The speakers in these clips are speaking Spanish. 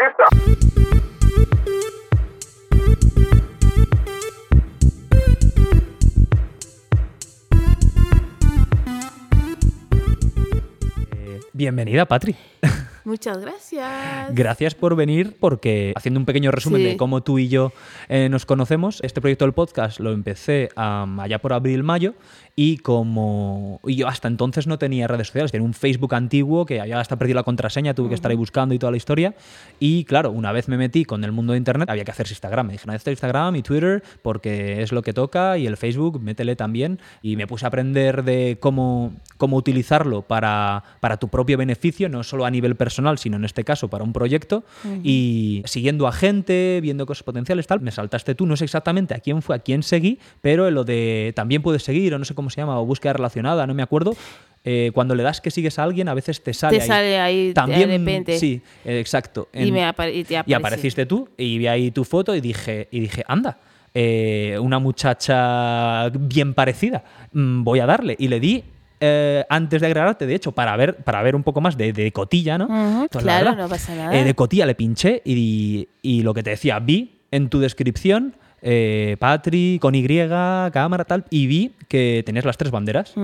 Eh, bienvenida, Patri. Muchas gracias. Gracias por venir, porque haciendo un pequeño resumen Sí. de cómo tú y yo eh, nos conocemos, este proyecto del podcast lo empecé am, allá por abril-mayo y como y yo hasta entonces no tenía redes sociales, tenía un Facebook antiguo que había hasta perdido la contraseña, tuve que estar ahí buscando y toda la historia. Y claro, una vez me metí con el mundo de Internet, había que hacerse Instagram. Me dije, no, esto Instagram y Twitter porque es lo que toca y el Facebook, métele también. Y me puse a aprender de cómo, cómo utilizarlo para, para tu propio beneficio, no solo a nivel personal, sino en este caso para un proyecto. Y siguiendo a gente, viendo cosas potenciales, tal, me saltaste tú, no sé exactamente a quién fue, a quién seguí, pero en lo de también puedes seguir, o no sé cómo se llama, o búsqueda relacionada, no me acuerdo. eh, cuando le das que sigues a alguien, a veces te sale Te ahí. sale ahí También, de repente. Sí, eh, exacto. Y, En- me apare- y te y aparecí. apareciste tú y vi ahí tu foto y dije, y dije anda, eh, una muchacha bien parecida, mm, voy a darle. Y le di eh, antes de agregarte, de hecho, para ver, para ver un poco más de, de cotilla, ¿no? La claro, verdad, no pasa nada. eh, de cotilla le pinché y, y lo que te decía, vi en tu descripción. Eh, Patri, con Y, cámara, tal, y vi que tenías las tres banderas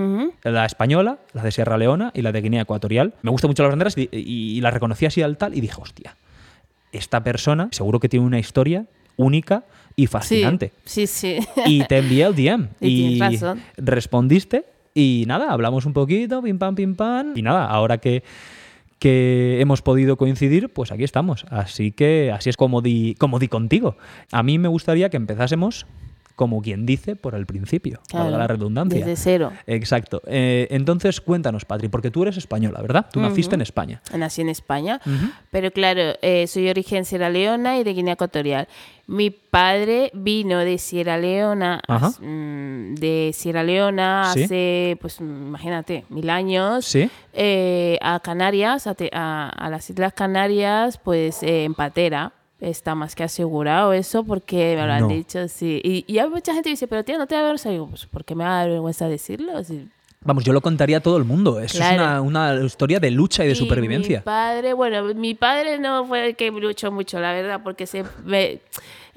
la española, la de Sierra Leona y la de Guinea Ecuatorial. Me gustan mucho las banderas y, y, y las reconocí así al tal y dije, hostia, esta persona seguro que tiene una historia única y fascinante. Sí, sí, sí. Y te envié el DM Y y tienes razón. respondiste y nada, hablamos un poquito, pim pam, pim pam. Y nada, ahora que, que hemos podido coincidir, pues aquí estamos. Así que así es como di, como di contigo. A mí me gustaría que empezásemos como quien dice por el principio, valga Claro, la redundancia. Desde cero. Exacto. Eh, entonces, cuéntanos, Patri, porque tú eres española, ¿verdad? Tú naciste en España. Nací en España, pero claro, eh, soy de origen Sierra Leona y de Guinea Ecuatorial. Mi padre vino de Sierra Leona, as- mm, de Sierra Leona Sí. hace, pues imagínate, mil años, Sí. eh, a Canarias, a, te- a- a las Islas Canarias, pues eh, en patera. Está más que asegurado eso porque me lo han No. dicho, sí. Y, y hay mucha gente que dice, pero tía, no te da vergüenza. Digo, pues ¿por qué me da vergüenza decirlo? Vamos, yo lo contaría a todo el mundo. Eso Claro. es una, una historia de lucha y de Y supervivencia. Mi padre, bueno, mi padre no fue el que luchó mucho, la verdad, porque se me,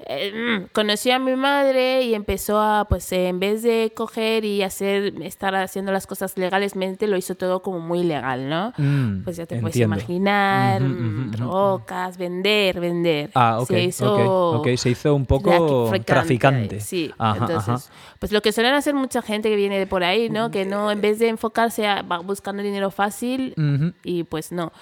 eh, mm, conoció a mi madre y empezó a, pues, eh, en vez de coger y hacer, estar haciendo las cosas legalmente, lo hizo todo como muy legal, ¿no? Mm, Pues ya te puedes imaginar, mm, drogas, vender, vender. Ah, ok, Se hizo se hizo un poco traficante. Sí, Ajá, entonces, ajá. pues lo que suelen hacer mucha gente que viene de por ahí, ¿no? Que no, en vez de enfocarse a va buscando dinero fácil, y pues no.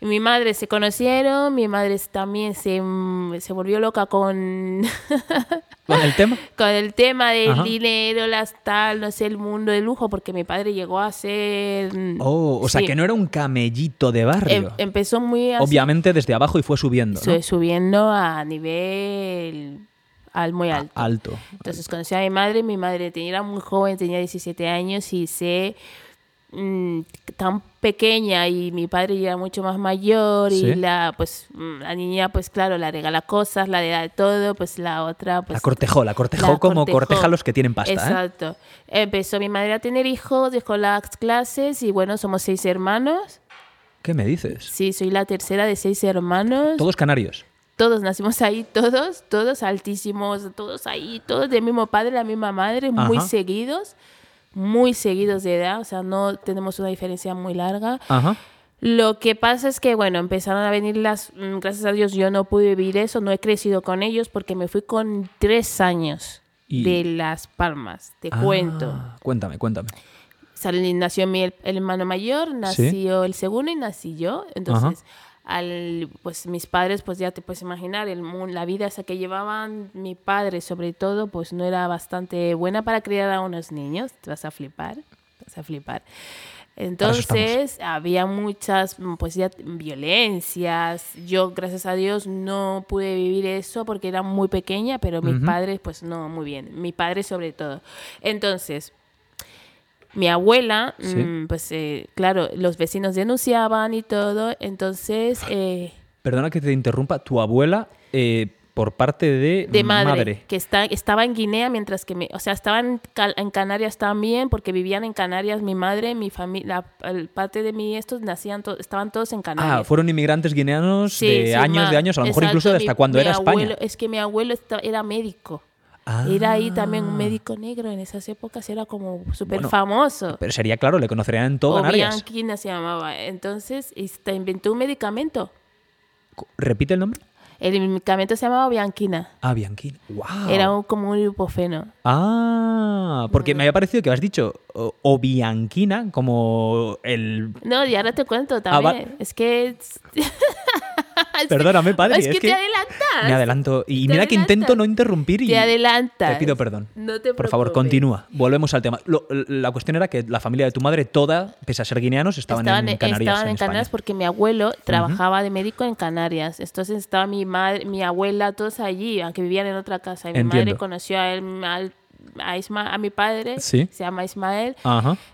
Y mi madre se conocieron, mi madre también se, mm, se volvió loca con, ¿Con el tema? con el tema del Ajá. dinero, las tal, no sé, el mundo de lujo, porque mi padre llegó a ser... mm, Oh, o sea, que no era un camellito de barrio. em- empezó muy así, Obviamente desde abajo y fue subiendo, ¿no? su- subiendo a nivel al muy alto. Alto. Entonces conocí a mi madre, mi madre tenía, era muy joven, tenía 17 años y sé mm, tan pequeña y mi padre ya era mucho más mayor Sí. y la pues mm, la niña pues claro la regala cosas, la da todo, pues la otra pues la cortejó, la cortejó la como cortejó. corteja a los que tienen pasta, ¿eh? Exacto. Empezó mi madre a tener hijos, dejó las clases y bueno, somos seis hermanos. ¿Qué me dices? Sí, soy la tercera de seis hermanos. Todos canarios. Todos nacimos ahí, todos, todos altísimos, todos ahí, todos del mismo padre, la misma madre, muy Ajá. seguidos, muy seguidos de edad, o sea, no tenemos una diferencia muy larga. Ajá. Lo que pasa es que, bueno, empezaron a venir las, mm, gracias a Dios yo no pude vivir eso, no he crecido con ellos porque me fui con tres años Y- de Las Palmas, te Ah, cuento. Cuéntame, cuéntame. Sal- nació mi el, el hermano mayor, nació el segundo y nací yo. Entonces, al, pues mis padres, pues ya te puedes imaginar, el, la vida esa que llevaban mi padre sobre todo, pues no era bastante buena para criar a unos niños. Te vas a flipar, te vas a flipar. Entonces, había muchas, pues ya violencias. Yo, gracias a Dios, no pude vivir eso porque era muy pequeña, pero mis padres, pues no, muy bien. Mi padre sobre todo. Entonces, mi abuela, Sí. mm, pues eh, claro, los vecinos denunciaban y todo, entonces, eh, Perdona que te interrumpa. Tu abuela, eh, por parte de, de madre, que está, estaba en Guinea mientras que me, o sea, estaban en, Canarias también porque vivían en Canarias mi madre, mi familia, parte de mí estos nacían estaban todos en Canarias. Ah, fueron inmigrantes guineanos de años de años, a lo mejor incluso hasta cuando era España. Es que mi abuelo era médico. Era ahí también un ah. médico negro en esas épocas, era como súper famoso. Pero sería claro, le conocerían en todo Canarias. Bianquina se llamaba. Entonces, inventó un medicamento. ¿Repite el nombre? El medicamento se llamaba Bianquina. Ah, Bianquina. Wow. Era un, como un ibuprofeno. Ah, porque me había parecido que has dicho o, Bianquina como el... No, ya ahora te cuento ah, también. es que... Perdóname, padre. Es, que, te adelantas. Me adelanto. Y mira que intento no interrumpir y. Te adelantas. Te pido perdón. No te Por favor, continúa. Volvemos al tema. la cuestión era que la familia de tu madre, toda, pese a ser guineanos, estaban, en Canarias. Estaban en, Canarias porque mi abuelo trabajaba de médico en Canarias. Entonces estaba mi madre, mi abuela, todos allí, aunque vivían en otra casa. Y mi madre conoció a él, a, mi padre, se llama Ismael.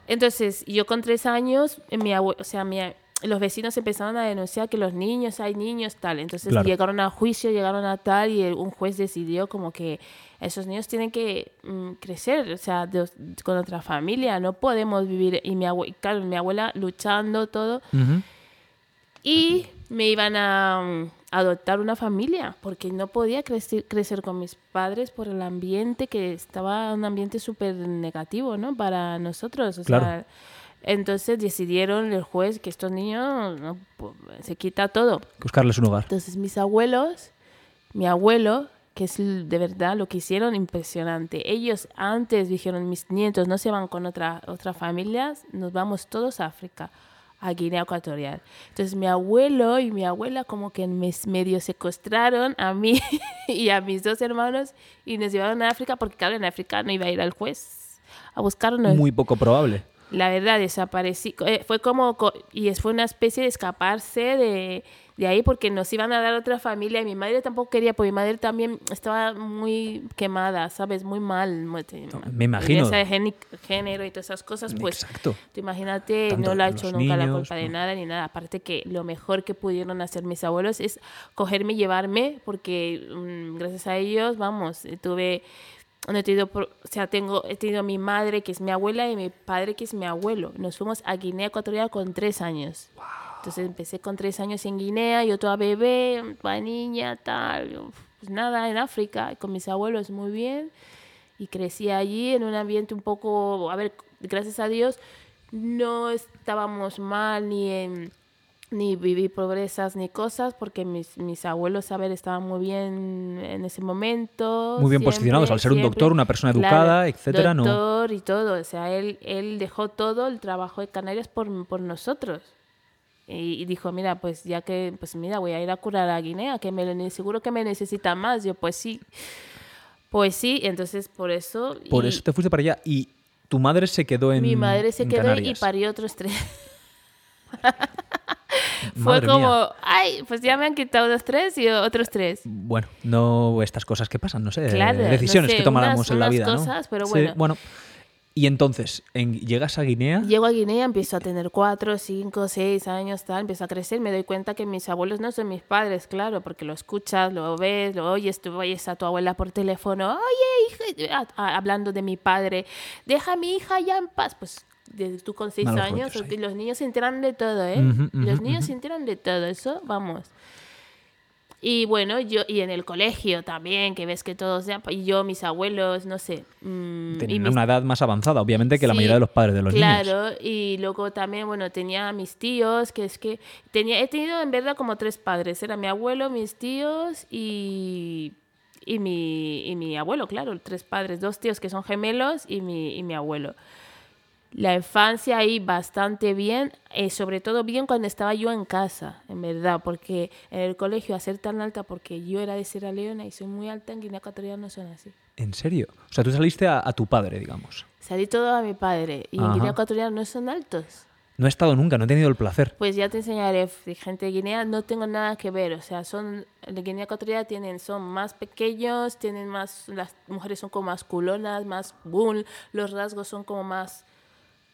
Entonces, yo con tres años, mi abuelo, o sea, mi, los vecinos empezaron a denunciar que los niños, hay niños, tal. Entonces llegaron a juicio, llegaron a tal y un juez decidió como que esos niños tienen que mm, crecer, o sea, con otra familia, no podemos vivir. Y mi, abuela, claro, mi abuela luchando todo. Y me iban a mm, adoptar una familia, porque no podía crecer, crecer con mis padres por el ambiente que estaba un ambiente súper negativo, ¿no? Para nosotros, o sea entonces decidieron el juez que estos niños pues, se quita todo. Buscarles un hogar. Entonces mis abuelos, mi abuelo, que es de verdad lo que hicieron impresionante. Ellos antes dijeron, mis nietos no se van con otra, otras familias, nos vamos todos a África, a Guinea Ecuatorial. Entonces mi abuelo y mi abuela como que medio secuestraron a mí y a mis dos hermanos y nos llevaron a África porque claro, en África no iba a ir al juez a buscarnos. Muy poco probable la verdad desaparecí. Eh, fue como, y fue una especie de escaparse de, de, ahí porque nos iban a dar otra familia y mi madre tampoco quería, porque mi madre también estaba muy quemada, ¿sabes? Muy mal. me imagino. Ese género y todas esas cosas, pues. Exacto. Tú imagínate, no la ha hecho nunca la culpa de nada ni nada. Aparte que lo mejor que pudieron hacer mis abuelos es cogerme y llevarme, porque mm, gracias a ellos, vamos, tuve he tenido, o sea, tengo, he tenido a mi madre, que es mi abuela, y mi padre, que es mi abuelo. Nos fuimos a Guinea Ecuatorial con tres años. Entonces empecé con tres años en Guinea, yo toda bebé, toda niña, tal. Pues nada, en África, con mis abuelos muy bien. Y crecí allí en un ambiente un poco, a ver, gracias a Dios, no estábamos mal ni en ni viví pobrezas ni cosas porque mis, mis abuelos, a ver, estaban muy bien en ese momento. Muy bien posicionados, al ser un doctor, una persona educada, etcétera, ¿no? Doctor y todo, o sea, él, él dejó todo el trabajo de Canarias por, por nosotros. Y, dijo, mira, pues ya que, pues mira, voy a ir a curar a Guinea, que me seguro que me necesita más. Yo, pues sí. Pues sí, entonces por eso... Por eso te fuiste para allá. Y tu madre se quedó en Mi madre se quedó y parió otros tres. Fue como, ay, pues ya me han quitado dos tres y otros tres. Bueno, no estas cosas que pasan, no sé, decisiones que tomáramos en la vida. Cosas, pero bueno. bueno. Y entonces, en, ¿llegas a Guinea? Llego a Guinea, empiezo a tener cuatro, cinco, seis años, tal, empiezo a crecer, me doy cuenta que mis abuelos no son mis padres, claro, porque lo escuchas, lo ves, lo oyes, tú oyes a tu abuela por teléfono, oye, hija, hablando de mi padre, deja a mi hija ya en paz, pues de tú con seis años, los niños se enteran de todo, ¿eh? los niños se enteran de todo, eso, vamos. Y bueno, yo, y en el colegio también, que ves que todos, y yo, mis abuelos, no sé. Mmm, Tenían una edad más avanzada, obviamente, que la mayoría de los padres de los niños. Claro, y luego también, bueno, tenía mis tíos, que es que tenía, he tenido en verdad como tres padres. Era mi abuelo, mis tíos y, y, mi, y mi abuelo, claro, tres padres, dos tíos que son gemelos y mi, y mi abuelo la infancia ahí bastante bien, eh, sobre todo bien cuando estaba yo en casa, en verdad, porque en el colegio a ser tan alta, porque yo era de Sierra Leona y soy muy alta, en Guinea Ecuatorial no son así. ¿En serio? O sea, tú saliste a, tu padre, digamos. Salí todo a mi padre y en Guinea Ecuatorial no son altos. No he estado nunca, no he tenido el placer. Pues ya te enseñaré, gente de Guinea no tengo nada que ver, o sea, son de Guinea Ecuatorial tienen son más pequeños, tienen más las mujeres son como más culonas, más bull, los rasgos son como más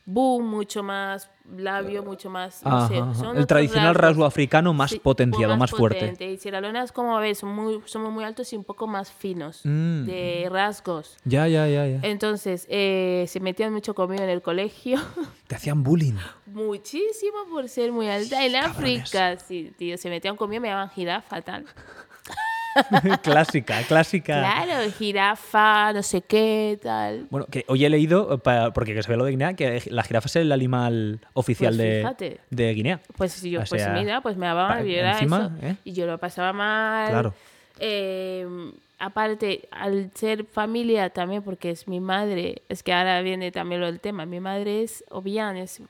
boom, mucho más labio, mucho más. No sé, son el tradicional rasgo africano más potenciado, más, fuerte. Y Sierra Leona es como ves, muy, somos muy altos y un poco más finos mm. de rasgos. Ya, ya, ya, ya. Entonces, eh, se metían mucho conmigo en el colegio. Te hacían bullying. Muchísimo por ser muy alta. En África, sí, tío, se metían conmigo, me llamaban jirafa, tal. clásica, clásica. Claro, jirafa, no sé qué, tal. Bueno, que hoy he leído, porque se ve lo de Guinea, que la jirafa es el animal oficial pues de, de, Guinea. Pues yo, pues mira, pues me daba y eso. ¿eh? Y yo lo pasaba mal. Claro. Em, aparte, al ser familia también, porque es mi madre, es que ahora viene también lo del tema, mi madre es Obian, es,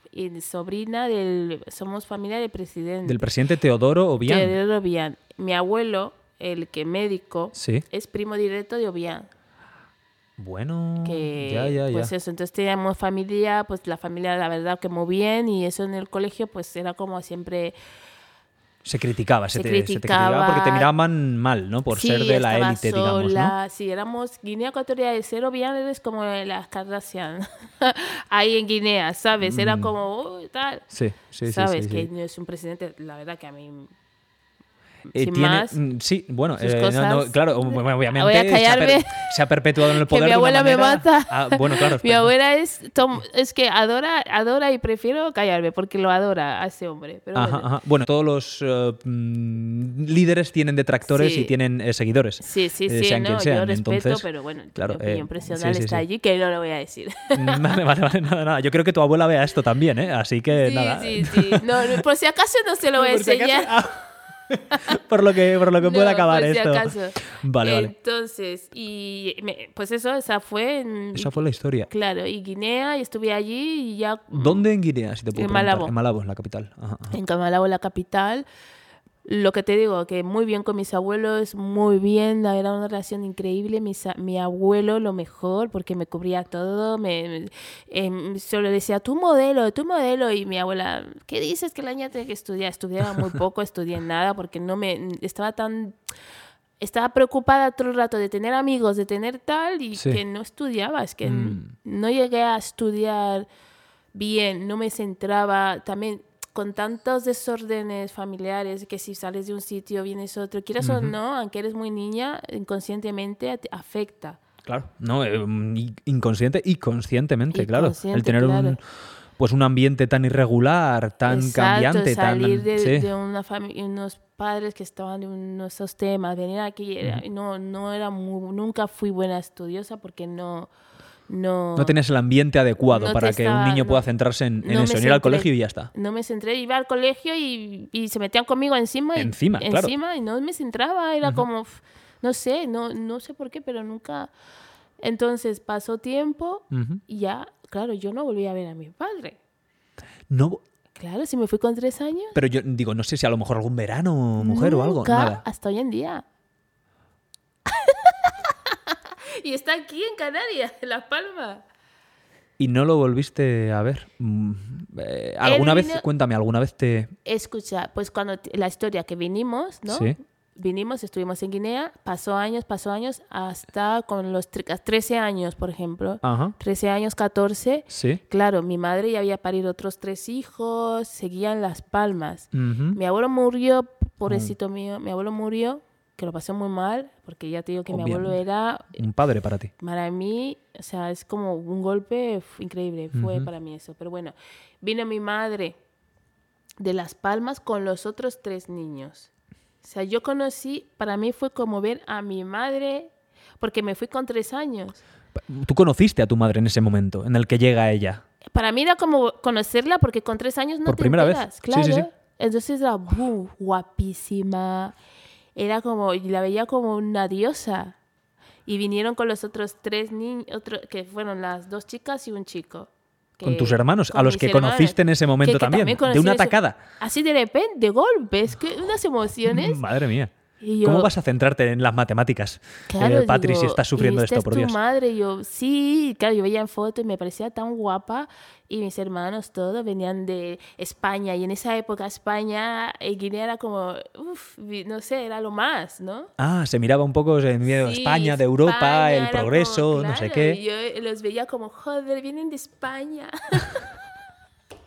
sobrina del, somos familia del presidente. Del presidente Teodoro Obian. Teodoro Obian. Mi abuelo el que médico, es primo directo de Obiang. Bueno, ya, ya, ya. Pues eso, entonces teníamos familia, pues la familia la verdad que muy bien y eso en el colegio pues era como siempre... Se criticaba, se, te, criticaba porque te miraban mal, ¿no? Por ser de la élite, digamos, ¿no? Sí, éramos Guinea Ecuatorial de Cero es como las Kardashian. Ahí en Guinea, ¿sabes? Era mm. como, tal. Sí, sí, ¿Sabes? sí. que no es un presidente, la verdad que a mí eh, sin más, mm, sí, bueno, eh, claro, obviamente Voy a callarme, se, ha perpetuado en el poder. Que mi abuela me mata. Ah, bueno, claro. mi abuela es, es que adora, adora y prefiero callarme porque lo adora a ese hombre. Pero ajá, bueno. Ajá. bueno. todos los uh, líderes tienen detractores y tienen eh, seguidores. Sí, sí, sí, sean no, quien sean. yo respeto, Entonces, pero bueno, claro, mi opinión personal está allí que no lo voy a decir. vale, vale, vale, nada, nada. Yo creo que tu abuela vea esto también, ¿eh? Así que nada. Sí, sí, no, por si acaso no se lo voy a enseñar. por lo que, por lo que puede acabar por si esto. Acaso. Vale, vale. Entonces, y pues eso, esa fue. En, esa fue la historia. Claro, y Guinea, y estuve allí y ya. ¿Dónde en Guinea? Si te puedo en Malabo. En Malabo, la capital. Ajá, En Malabo, la capital lo que te digo, que muy bien con mis abuelos, muy bien, era una relación increíble. Mi, mi abuelo, lo mejor, porque me cubría todo, me, em, solo decía, tu modelo, tu modelo. Y mi abuela, ¿qué dices que la niña tiene que estudiar? Estudiaba muy poco, estudié nada, porque no me, estaba tan estaba preocupada todo el rato de tener amigos, de tener tal, y que no estudiaba, es que mm. no llegué a estudiar bien, no me centraba, también con tantos desórdenes familiares, que si sales de un sitio, vienes otro, quieras o no, aunque eres muy niña, inconscientemente te afecta. Claro, no, eh, inconsciente y conscientemente, claro. El tener un pues un ambiente tan irregular, tan cambiante, salir tan de, de una familia, unos padres que estaban en esos temas, venir aquí, no, no era nunca fui buena estudiosa porque no no, no tenías el ambiente adecuado para que un niño pueda centrarse en, eso, ir al colegio y ya está. No me centré, iba al colegio y, y se metían conmigo encima. Y, encima, encima y no me centraba, era como, no sé, no, no sé por qué, pero nunca... Entonces pasó tiempo y ya, claro, yo no volví a ver a mi padre. No, Claro, si me fui con tres años. Pero yo digo, no sé si a lo mejor algún verano, mujer o algo. Nada. Hasta hoy en día. Y está aquí en Canarias, en Las Palmas. ¿Y no lo volviste a ver? Mm, eh, ¿Alguna vez, cuéntame, alguna vez te...? Escucha, pues cuando la historia que vinimos, ¿no? Sí. Vinimos, estuvimos en Guinea, pasó años, pasó años, hasta con los 13 años, por ejemplo. Ajá. 13 años, 14. Sí. Claro, mi madre ya había parido otros tres hijos, seguían Las Palmas. Mi abuelo murió, pobrecito mío, mi abuelo murió que lo pasé muy mal, porque ya te digo que mi abuelo era... Un padre para ti. Para mí, o sea, es como un golpe increíble, fue para mí eso. Pero bueno, vino mi madre de Las Palmas con los otros tres niños. O sea, yo conocí, para mí fue como ver a mi madre, porque me fui con tres años. ¿Tú conociste a tu madre en ese momento, en el que llega ella? Para mí era como conocerla, porque con tres años no Por te primera enteras, vez. claro. Sí, sí, sí. Entonces era guapísima era como, la veía como una diosa. Y vinieron con los otros tres niños, que fueron las dos chicas y un chico. con tus hermanos, a los que conociste en ese momento también, de una atacada. así de repente, de golpes, que unas emociones. Madre mía. ¿Cómo vas a centrarte en las matemáticas, claro, eh, Patri, si estás sufriendo esto, es por tu Dios? madre, yo, sí, claro, yo veía en foto y me parecía tan guapa y mis hermanos todos venían de España y en esa época España, y Guinea era como, uff, no sé, era lo más, ¿no? Ah, se miraba un poco en miedo de España, de Europa, el progreso, no sé qué. yo los veía como, joder, vienen de España.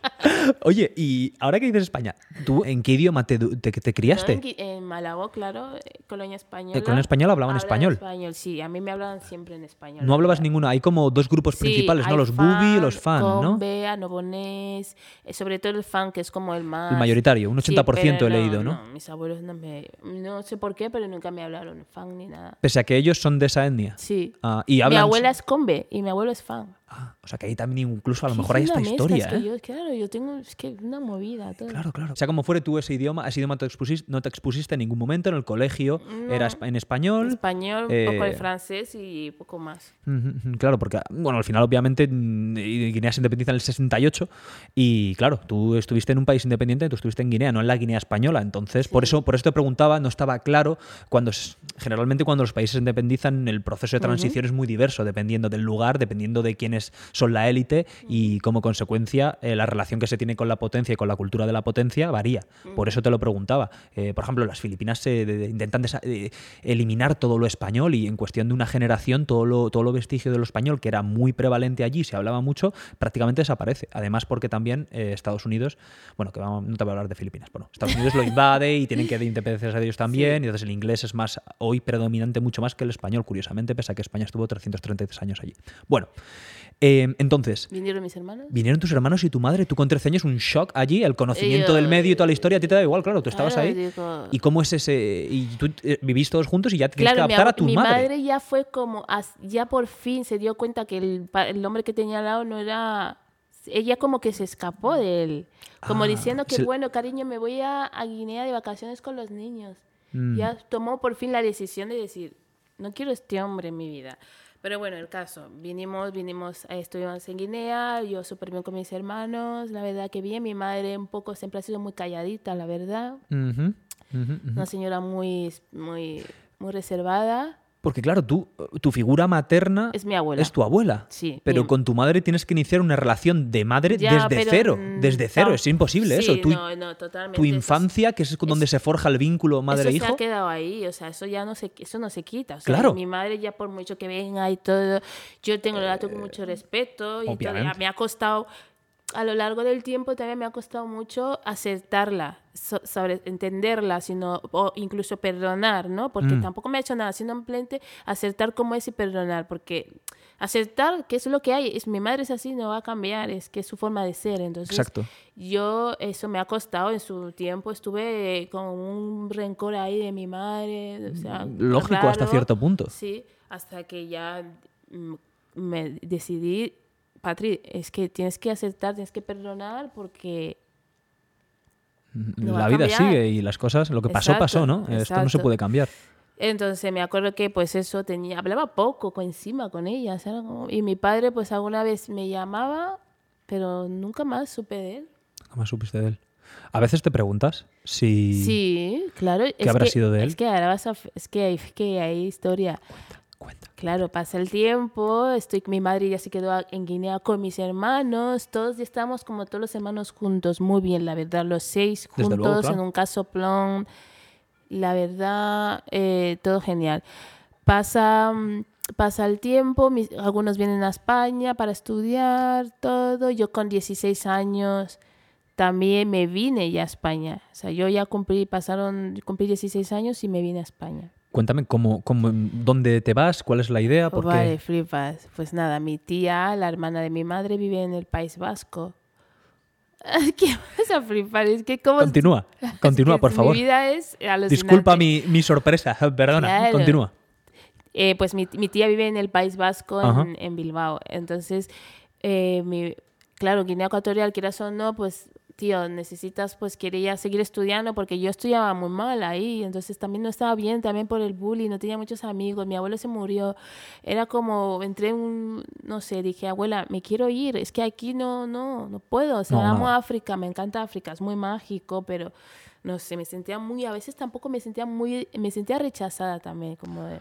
Oye, y ahora que dices España, ¿tú en qué idioma te, te, criaste? en, Malabo, claro, eh, colonia española. ¿En colonia española hablaban español? español? Sí, a mí me hablaban siempre en español. No hablabas ninguno, hay como dos grupos principales, ¿no? Los bubi y los fan, ¿no? Bea, Nobonés, eh, sobre todo el fan, que es como el más... El mayoritario, un 80% he leído, ¿no? ¿no? Mis abuelos no me... No sé por qué, pero nunca me hablaron fan ni nada. Pese a que ellos son de esa etnia. Sí. Ah, y hablan... Mi abuela es combe y mi abuelo es fan. Ah, o sea que ahí también incluso a lo mejor hay esta historia. ¿eh? yo, claro, yo tengo es que una movida. Todo. Claro, claro. O sea, como fuere tú ese idioma, ese idioma te expusiste, no te expusiste en ningún momento en el colegio, era en español. Español, un poco de eh, francés y poco más. Claro, porque, bueno, al final obviamente mm, Guinea se independiza en el 68 y claro, tú estuviste en un país independiente, tú estuviste en Guinea, no en la Guinea española. Entonces, por, eso, por eso te preguntaba, no estaba claro, cuando generalmente cuando los países se independizan, el proceso de transición es muy diverso, dependiendo del lugar, dependiendo de son la élite y como consecuencia eh, la relación que se tiene con la potencia y con la cultura de la potencia varía. Por eso te lo preguntaba. Eh, por ejemplo, las Filipinas se intentan eh, eliminar todo lo español y en cuestión de una generación todo lo, todo lo vestigio de lo español que era muy prevalente allí, se hablaba mucho, prácticamente desaparece. Además porque también Estados Unidos, bueno, que vamos, no te voy a hablar de Filipinas, bueno, Estados Unidos lo invade y tienen que dar independencia de ellos también, y entonces el inglés es más hoy predominante mucho más que el español, curiosamente, pese a que España estuvo 333 años allí. Bueno, Em, entonces. ¿Vinieron mis hermanos? Vinieron tus hermanos y tu madre. Tú con 13 años, un shock allí, el conocimiento del medio y toda la historia. A ti te da igual, claro, tú estabas ahí. ¿Y cómo es ese.? Y tú eh, vivís todos juntos y ya tienes que adaptar a tu mi madre. Mi madre ya fue como. Ya por fin se dio cuenta que el, el hombre que tenía al lado no era. Ella como que se escapó de él. Como ah, diciendo que, bueno, cariño, me voy a, Guinea de vacaciones con los niños. Mm. Ya tomó por fin la decisión de decir: no quiero este hombre en mi vida. Pero bueno, el caso, vinimos, vinimos, estuvimos en Guinea, yo súper bien con mis hermanos, la verdad que bien, mi madre un poco siempre ha sido muy calladita, la verdad. Una señora muy, muy, muy reservada. Porque claro, tú, tu figura materna es mi abuela. Es tu abuela. Sí. Pero con tu madre tienes que iniciar una relación de madre desde cero. Mm, desde cero, es imposible eso. Tu, no, no, totalmente. Tu infancia, que es donde se forja el vínculo madre-hijo. Eso se ha quedado ahí, o sea, eso ya no se, eso no se quita. claro. Mi madre ya por mucho que venga y todo, yo tengo, la con mucho respeto y todavía me ha costado a lo largo del tiempo también me ha costado mucho aceptarla, sobre entenderla, sino, o incluso perdonar, ¿no? Porque mm. tampoco me ha hecho nada, simplemente aceptar cómo es y perdonar, porque aceptar que es lo que hay, es mi madre es así, no va a cambiar, es que es su forma de ser. Entonces, Exacto. yo eso me ha costado en su tiempo, estuve con un rencor ahí de mi madre, o sea, lógico hasta cierto punto. Sí, hasta que ya mm, me decidí Patri, es que tienes que aceptar, tienes que perdonar porque... la vida sigue y las cosas, lo que pasó, pasó, ¿no? Esto no se puede cambiar. Entonces me acuerdo que pues eso tenía, hablaba poco con encima con ella, y mi padre pues alguna vez me llamaba, pero nunca más supe de él. Nunca más supiste de él. A veces te preguntas si... Sí, claro. ¿Qué habrá sido de él? Es que ahora vas a... Es que hay, que hay historia. Claro, pasa el tiempo, estoy, mi madre ya se quedó en Guinea con mis hermanos, todos ya estamos como todos los hermanos juntos, muy bien, la verdad, los seis juntos en un casoplón, la verdad, eh, todo genial. Pasa, pasa el tiempo, algunos vienen a España para estudiar, todo, yo con 16 años también me vine ya a España, o sea, yo ya cumplí, pasaron, cumplí 16 años y me vine a España. Cuéntame cómo, cómo, dónde te vas, cuál es la idea, por vale, flipas. Pues nada, mi tía, la hermana de mi madre, vive en el País Vasco. ¿Qué vas a flipar? Es que cómo... Continúa, continúa, por favor. Mi vida es Disculpa mi, mi sorpresa, perdona, continúa. Eh, pues mi, mi, tía vive en el País Vasco, en, en, Bilbao. Entonces, eh, mi, claro, Guinea Ecuatorial, quieras o no, pues tío, necesitas, pues quería seguir estudiando porque yo estudiaba muy mal ahí, entonces también no estaba bien, también por el bullying, no tenía muchos amigos, mi abuelo se murió, era como, entré en un, no sé, dije, abuela, me quiero ir, es que aquí no, no, no puedo, o sea, amo África, me encanta África, es muy mágico, pero no sé, me sentía muy, a veces tampoco me sentía muy, me sentía rechazada también, como de...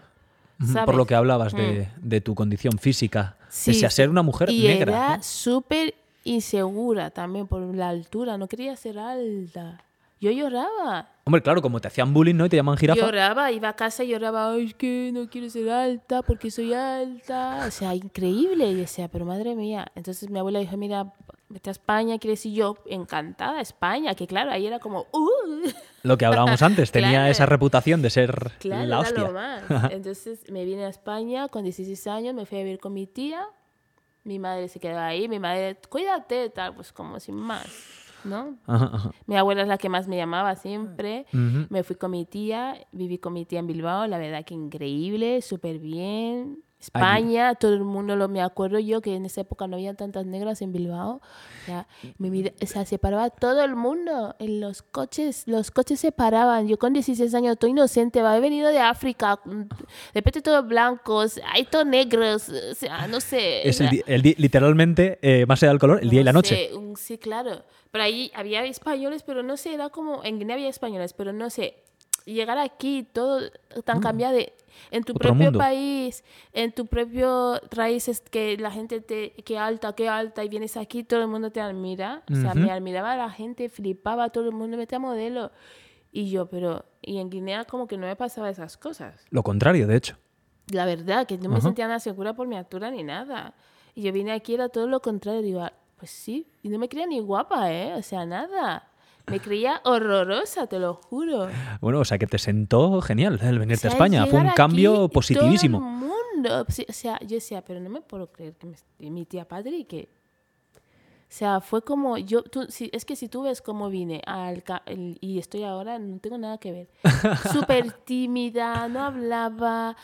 Por lo que hablabas de, mm. de, tu condición física, sí, pese a ser una mujer y negra. Era súper insegura también por la altura, no quería ser alta. Yo lloraba. Hombre, claro, como te hacían bullying, ¿no? Y te llaman jirafa. Lloraba, iba a casa y lloraba, ay, es que no quiero ser alta porque soy alta. O sea, increíble. Y decía, pero madre mía. Entonces mi abuela dijo, mira, vete a España, quieres decir yo, encantada, España, que claro, ahí era como, ¡uh! Lo que hablábamos antes, tenía esa reputación de ser la hostia. Entonces me vine a España con 16 años, me fui a vivir con mi tía, mi madre se quedó ahí, mi madre, cuídate, tal, pues como sin más. ¿no? Mi abuela es la que más me llamaba siempre. Me fui con mi tía, viví con mi tía en Bilbao, la verdad que increíble, súper bien. España, todo el mundo lo me acuerdo yo que en esa época no había tantas negras en Bilbao. O sea, o sea, se paraba todo el mundo en los coches, los coches se paraban. Yo con 16 años, todo inocente, he venido de África, de repente todos blancos, hay todos negros, o sea, no sé. Es el, literalmente, eh, más allá del color, el día y la noche. sí, claro. Pero ahí había españoles, pero no sé, era como, en Guinea había españoles, pero no sé, llegar aquí, todo tan mm. cambiado en tu propio país, en tu propio raíces, que la gente te, que alta, que alta, y vienes aquí, todo el mundo te admira. O sea, me admiraba la gente, flipaba, todo el mundo me metía modelo. Y yo, pero, y en Guinea como que no me pasaba esas cosas. Lo contrario, de hecho. La verdad, que no me sentía nada segura por mi altura ni nada. Y yo vine aquí, era todo lo contrario. Digo, pues sí, y no me creía ni guapa, ¿eh? O sea, nada. Me creía horrorosa, te lo juro. Bueno, o sea, que te sentó genial el venirte a España. Fue un cambio positivísimo. Todo el mundo. O sea, yo decía, pero no me puedo creer que mi tía Padre que... O sea, fue como yo, tú, si, es que si tú ves cómo vine al, y estoy ahora, no tengo nada que ver. Súper tímida, no hablaba,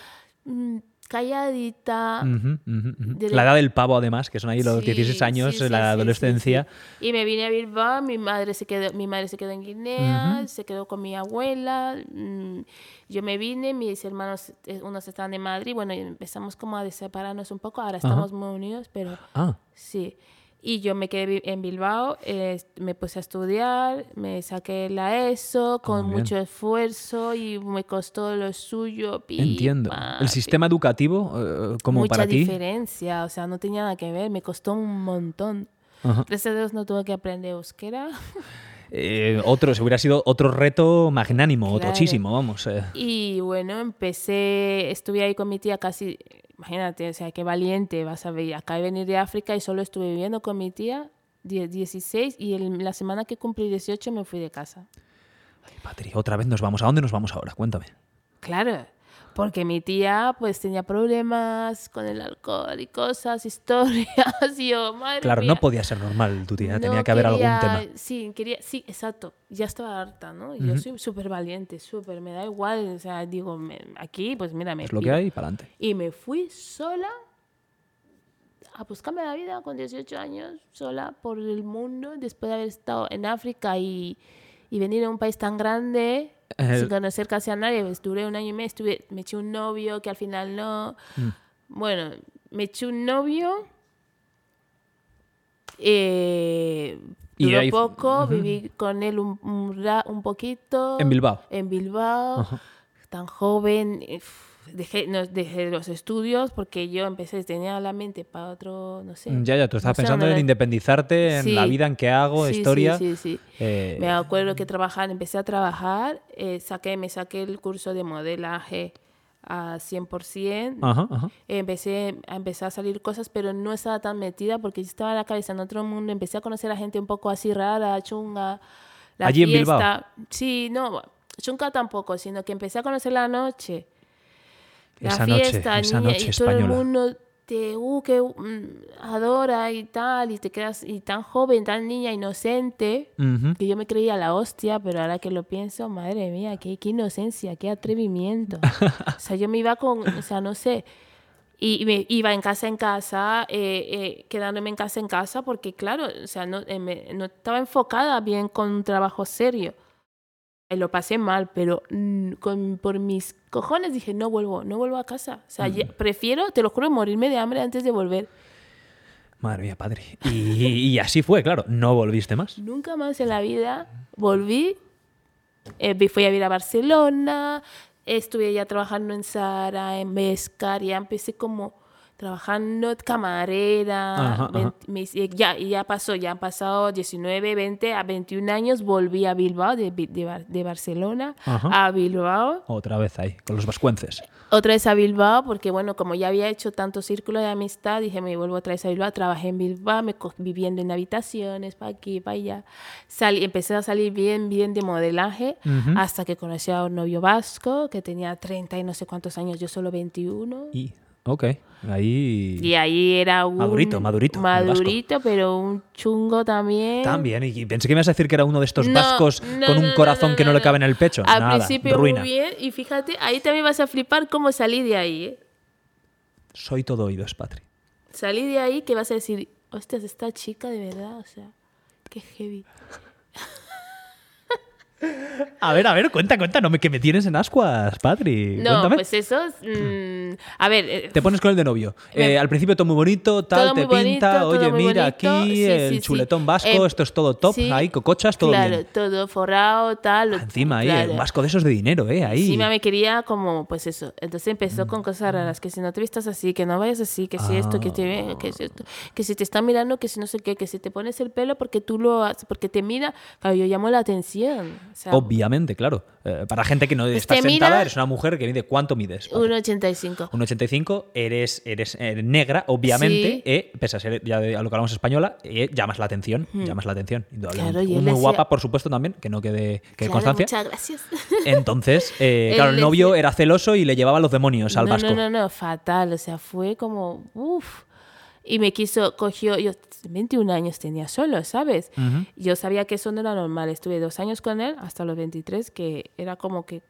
calladita. La edad del pavo, además, que son ahí los 16 años, la adolescencia. Y me vine a Bilbao, mi madre se quedó, mi madre se quedó en Guinea, se quedó con mi abuela. Mm, yo me vine, mis hermanos, eh, unos estaban en Madrid, bueno, empezamos como a separarnos un poco, ahora estamos muy unidos, pero ah. sí. Y yo me quedé en Bilbao, eh, me puse a estudiar, me saqué la ESO ah, con mucho esfuerzo y me costó lo suyo. Entiendo. ¿El sistema educativo eh, como Mucha para ti? Mucha diferencia, o sea, no tenía nada que ver, me costó un montón. Gracias a Dios no tuve que aprender euskera. Eh, otro, se hubiera sido otro reto magnánimo, claro. muchísimo, vamos. Y bueno, empecé, estuve ahí con mi tía casi imagínate, o sea, qué valiente, vas a ver, acá de venir de África y solo estuve viviendo con mi tía 16 y la semana que cumplí 18 me fui de casa. Ay, Patri, otra vez nos vamos. ¿A dónde nos vamos ahora? Cuéntame. Claro, porque mi tía pues tenía problemas con el alcohol y cosas, historias, y yo, madre Claro, no podía ser normal tu tía, tenía que haber algún tema. Sí, quería, sí, exacto, ya estaba harta, ¿no? Yo soy súper valiente, súper, me da igual, o sea, digo, aquí, pues mira, me Es lo que hay, para adelante. Y me fui sola a buscarme la vida con 18 años, sola por el mundo, después de haber estado en África y, y venir a un país tan grande sin conocer casi a nadie. Duré un año y medio, estuve, me eché un novio que al final no. Mm. Bueno, me eché un novio. Eh, duró poco, viví con él un, un, poquito. ¿En Bilbao? En Bilbao. Tan joven dejé, no, dejé los estudios porque yo empecé, tenía la mente para otro, no sé. Ya, ya, tú estabas pensando en independizarte, en la vida en que hago, historia. Sí, sí, sí. Eh, me acuerdo que trabajar, empecé a trabajar, eh, saqué, me saqué el curso de modelaje a 100%. Ajá, ajá. Empecé a empezar a salir cosas, pero no estaba tan metida porque yo estaba en la cabeza en otro mundo. Empecé a conocer a gente un poco así rara, chunga. La Allí en Bilbao. Sí, no, chunga tampoco, sino que empecé a conocer la noche la esa fiesta, noche, esa noche y todo el mundo te uh, que, mm, adora y tal, y te quedas y tan joven, tan niña, inocente, que yo me creía la hostia, pero ahora que lo pienso, madre mía, qué, qué inocencia, qué atrevimiento. o sea, yo me iba con, o sea, no sé, y me iba en casa en casa, eh, eh, quedándome en casa en casa, porque claro, o sea, no, eh, no estaba enfocada bien con un trabajo serio lo pasé mal, pero mm, con, por mis cojones dije, no vuelvo, no vuelvo a casa. O sea, prefiero, te lo juro, morirme de hambre antes de volver. Madre mía, padre. Y, así fue, claro, no volviste más. Nunca más en la vida volví. Eh, fui a ir a Barcelona, estuve ya trabajando en Sara, en Vescar, ya empecé como trabajando camarera. ya, ya pasó, ya han pasado 19, 20 a 21 años. Volví a Bilbao, de, de, Barcelona a Bilbao. Otra vez ahí, con los vascuences. Otra vez a Bilbao, porque bueno, como ya había hecho tanto círculo de amistad, dije, me vuelvo otra vez a Bilbao. Trabajé en Bilbao, me viviendo en habitaciones, para aquí, para allá. Salí, empecé a salir bien, bien de modelaje, hasta que conocí a un novio vasco que tenía 30 y no sé cuántos años, yo solo 21. Y Ok, ahí... Y ahí era un... Madurito, madurito. Madurito, pero un chungo también. También, y pensé que me ibas a decir que era uno de estos vascos con un corazón que no, le cabe en el pecho. Al principio muy bien, y fíjate, ahí también vas a flipar cómo salí de ahí. ¿eh? Soy todo oídos, Patri. Salí de ahí que vas a decir, hostias, esta chica de verdad, o sea, qué heavy. A ver, a ver, cuenta, cuenta, no me, que me tienes en ascuas, Patri. No, pues eso mm, a ver. Eh, te pones con el de novio. Eh, al principio todo muy bonito, tal, te pinta. oye, mira, aquí el chuletón vasco, eh, esto es todo top, ahí, cocochas, todo claro, todo forrado, tal. Ah, encima ahí, un vasco de esos de dinero, ¿eh? Ahí. Encima me quería como, pues eso. Entonces empezó con cosas raras, que si no te vistas así, que no vayas así, que si esto, que te que si esto, que si te están mirando, que si no sé qué, que si te pones el pelo porque tú lo haces, porque te mira. Claro, yo llamo la atención. Obviamente, claro. Eh, para gente que no pues está sentada, eres una mujer que mide. ¿Cuánto mides? 1,85. 1,85, eres, eres, eh, negra, obviamente. Eh, pese a ser ya de, a lo que hablamos española, llamas la atención. Hmm. Llamas la atención. Claro, muy guapa, por supuesto, también, que no quede, que constancia. Muchas gracias. Entonces, claro, el novio era celoso y le llevaba los demonios al vasco. No, no, no, fatal. O sea, fue como. Uf y me quiso, cogió, yo 21 años tenía solo, ¿sabes? Yo sabía que eso no era normal, estuve dos años con él hasta los 23, que era como que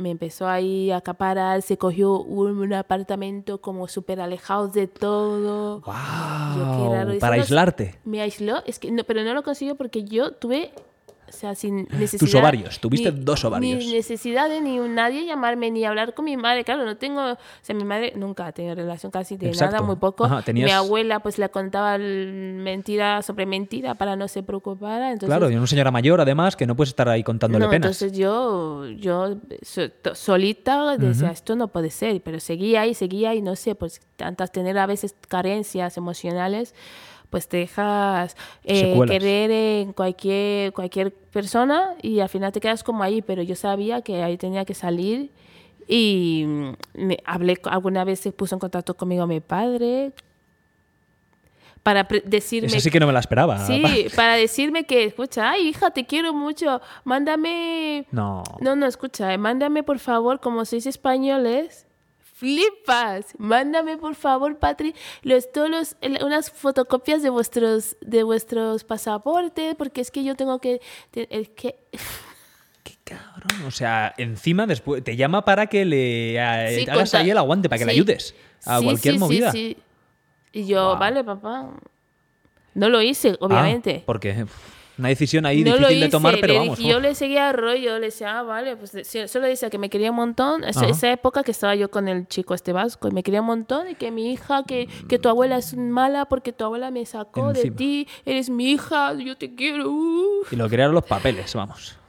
me empezó ahí a acaparar, se cogió un, apartamento como súper alejado de todo. Wow, para aislarte. Me aisló, es que no, pero no lo consiguió porque yo tuve o sea, sin necesidad. Tus ovarios, tuviste dos ovarios. Ni necesidad de ni nadie llamarme ni hablar con mi madre. Claro, no tengo. O sea, mi madre nunca ha tenido relación casi de nada, muy poco. Mi abuela, pues le contaba mentira sobre mentira para no se preocupara. Entonces, claro, y una señora mayor, además, que no puedes estar ahí contándole no, penas. Entonces yo, yo solita decía, esto no puede ser. Pero seguía y seguía y no sé, pues tantas tener a veces carencias emocionales pues te dejas eh, querer en cualquier, cualquier persona y al final te quedas como ahí, pero yo sabía que ahí tenía que salir y mm, me hablé, alguna vez se puso en contacto conmigo mi padre para decirme... Eso sí que no me la esperaba. Sí, para decirme que, escucha, ay hija, te quiero mucho, mándame... No. No, no, escucha, mándame por favor, como sois españoles, flipas. Mándame por favor, Patri, los, todos unas fotocopias de vuestros, de vuestros pasaportes, porque es que yo tengo que... que Qué cabrón. O sea, encima después te llama para que le hagas ahí el aguante, para que le ayudes a cualquier movida. Sí, Y yo, vale, papá. No lo hice, obviamente. Ah, porque una decisión ahí difícil de tomar, pero vamos. yo le seguía rollo, le decía, ah, vale, pues solo decía que me quería un montón. Esa, esa, época que estaba yo con el chico este vasco y me quería un montón y que mi hija, que, que tu abuela es mala porque tu abuela me sacó de ti, eres mi hija, yo te quiero. Y lo querían los papeles, vamos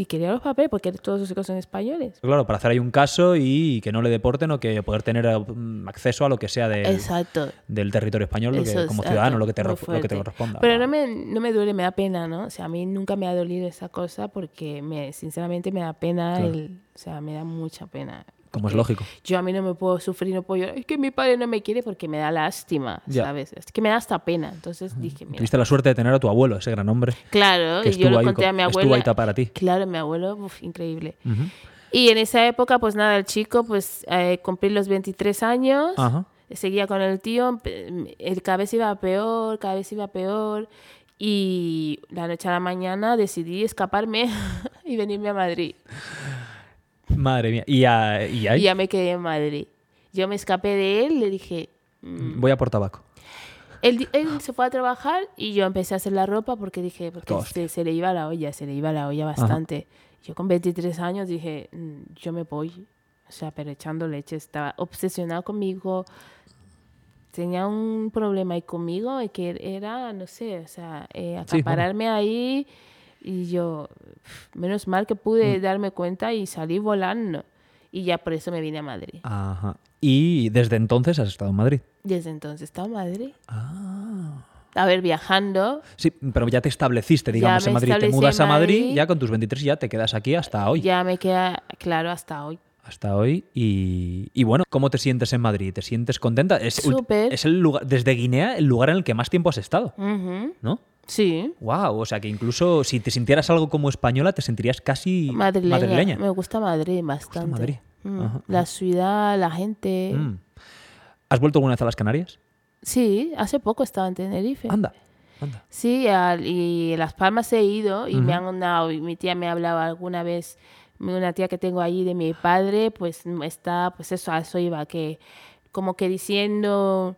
si quería los papeles, porque todos sus hijos son españoles. Claro, para hacer ahí un caso y que no le deporten o que poder tener mm, acceso a lo que sea del territorio español, como ciudadano, lo que te, lo que te corresponda. Pero no me, no me duele, me da pena, ¿no? O sea, a mí nunca me ha dolido esa cosa porque me, sinceramente me da pena, el, o sea, me da mucha pena como es lógico. Yo a mí no me puedo sufrir, no puedo llorar. Es que mi padre no me quiere porque me da lástima, ¿sabes? Es que me da hasta pena. Entonces dije, mira. Tuviste la suerte de tener a tu abuelo, ese gran hombre. Claro, y yo lo conté a mi abuelo. Estuvo ahí para ti. Claro, mi abuelo, increíble. Y en esa época, pues nada, el chico, pues eh, cumplí los 23 años. Seguía con el tío. El, cada vez iba peor, cada vez iba peor. Y la noche a la mañana decidí escaparme y venirme a Madrid. Madre mía. ¿Y, ya, y ya me quedé en Madrid. Yo me escapé de él, le dije... Mm". Voy a por tabaco. Él, se fue a trabajar y yo empecé a hacer la ropa porque dije, porque se, le iba la olla, se le iba la olla bastante. Yo con 23 años dije, mm, yo me voy, o sea, pero echando leche, estaba obsesionado conmigo, tenía un problema ahí conmigo, que era, no sé, o sea, eh, acapararme ahí y yo, menos mal que pude mm. darme cuenta y salí volando. y ya por eso me vine a Madrid. Ajá. Y desde entonces has estado en Madrid. Desde entonces he estado en Madrid. Ah. A ver, viajando. Sí, pero ya te estableciste, digamos, en Madrid. Te mudas a Madrid, ya con tus 23 ya te quedas aquí hasta hoy. Ya me queda, claro, hasta hoy. Hasta hoy. Y, bueno, ¿cómo te sientes en Madrid? ¿Te sientes contenta? Es, Súper. Es el lugar, desde Guinea, el lugar en el que más tiempo has estado, ¿no? Sí. Wow, o sea que incluso si te sintieras algo como española, te sentirías casi madrileña. Me gusta Madrid bastante. Gusta Madrid. Mm. La ciudad, la gente. Mm. ¿Has vuelto alguna vez a las Canarias? Sí, hace poco estaba en Tenerife. Anda. Anda. Sí, y Las Palmas he ido y me han dado, mi tía me hablaba alguna vez, una tía que tengo allí de mi padre, pues está, pues eso, a eso iba, que como que diciendo,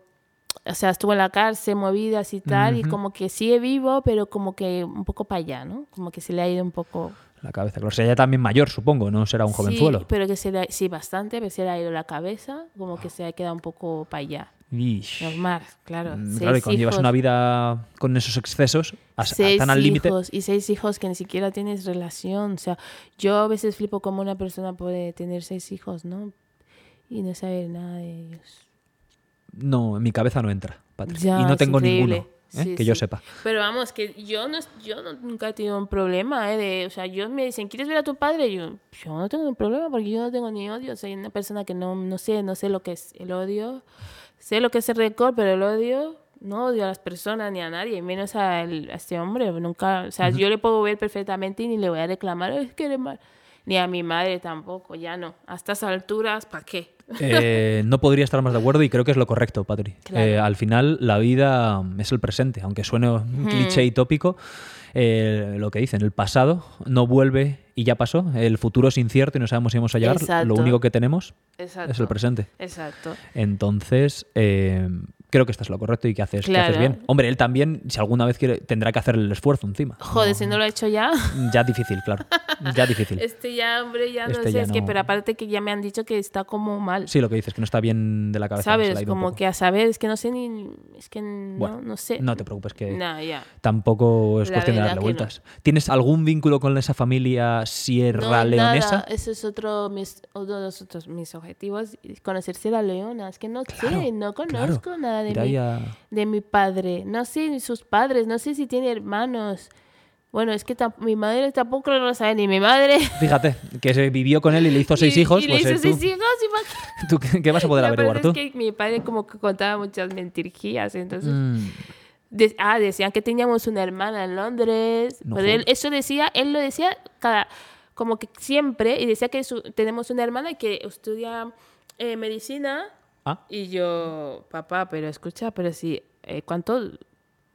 o sea, estuvo en la cárcel, movidas y tal, y como que sigue vivo, pero como que un poco para allá, ¿no? Como que se le ha ido un poco... La cabeza, claro. Sería también mayor, supongo, no será un jovenzuelo. Sí, pero que se le, sí, bastante, pero se le ha ido la cabeza, como que se ha quedado un poco para allá. Normal, claro. Mm, claro, y cuando llevas una vida con esos excesos, seis tan al límite. Y seis hijos que ni siquiera tienes relación. O sea, yo a veces flipo como una persona puede tener seis hijos, ¿no? Y no saber nada de ellos. No, en mi cabeza no entra, Patricia. y no tengo ninguno. ¿eh? que yo sepa. Pero vamos, que yo no, yo nunca he tenido un problema, ¿eh? De, o sea, yo me dicen, ¿quieres ver a tu padre? yo, yo no tengo un problema porque yo no tengo ni odio. Soy una persona que no, no sé, no sé lo que es el odio. Sé lo que es el rencor, pero el odio, no odio a las personas ni a nadie, menos a, este hombre. Nunca, o sea, yo le puedo ver perfectamente y ni le voy a reclamar, es que eres mal. Ni a mi madre tampoco, ya no. A estas alturas, ¿para qué? Eh, no podría estar más de acuerdo y creo que es lo correcto, Patri. Eh, al final, la vida es el presente, aunque suene un cliché y tópico. Eh, lo que dicen, el pasado no vuelve y ya pasó, el futuro es incierto y no sabemos si vamos a llegar, lo único que tenemos es el presente. Exacto. Entonces, creo que esto es lo correcto y que haces, que haces bien. Hombre, él también, si alguna vez quiere, tendrá que hacer el esfuerzo encima. Joder, si no lo ha hecho ya. Ya difícil, claro. Ya difícil. Este ya, hombre, ya no este sé. es que, pero aparte que ya me han dicho que está como mal. Sí, lo que dices, que no está bien de la cabeza. Sabes, como que a saber, es que no sé ni. Es que no, no sé. No te preocupes, que no, ya. tampoco es cuestión de darle vueltas. ¿Tienes algún vínculo con esa familia sierra leonesa? Nada. Ese es otro, mis, uno de los otros, mis objetivos, conocer Sierra Leona. Es que no sé, no conozco nada de mí de mi padre. No sé ni sus padres, no sé si tiene hermanos. Bueno, es que mi madre tampoco lo sabe ni mi madre. Fíjate, que se vivió con él y le hizo seis hijos. Y le pues, hizo eh, seis hijos, ¿tú qué, vas a poder averiguar tú? Es que mi padre como que contaba muchas mentirjías, entonces... Mm. ah, decían que teníamos una hermana en Londres. él, eso decía, él lo decía cada, como que siempre, y decía que tenemos una hermana que estudia eh, medicina Ah. Y yo, papá, pero escucha, pero si, eh, ¿cuánto,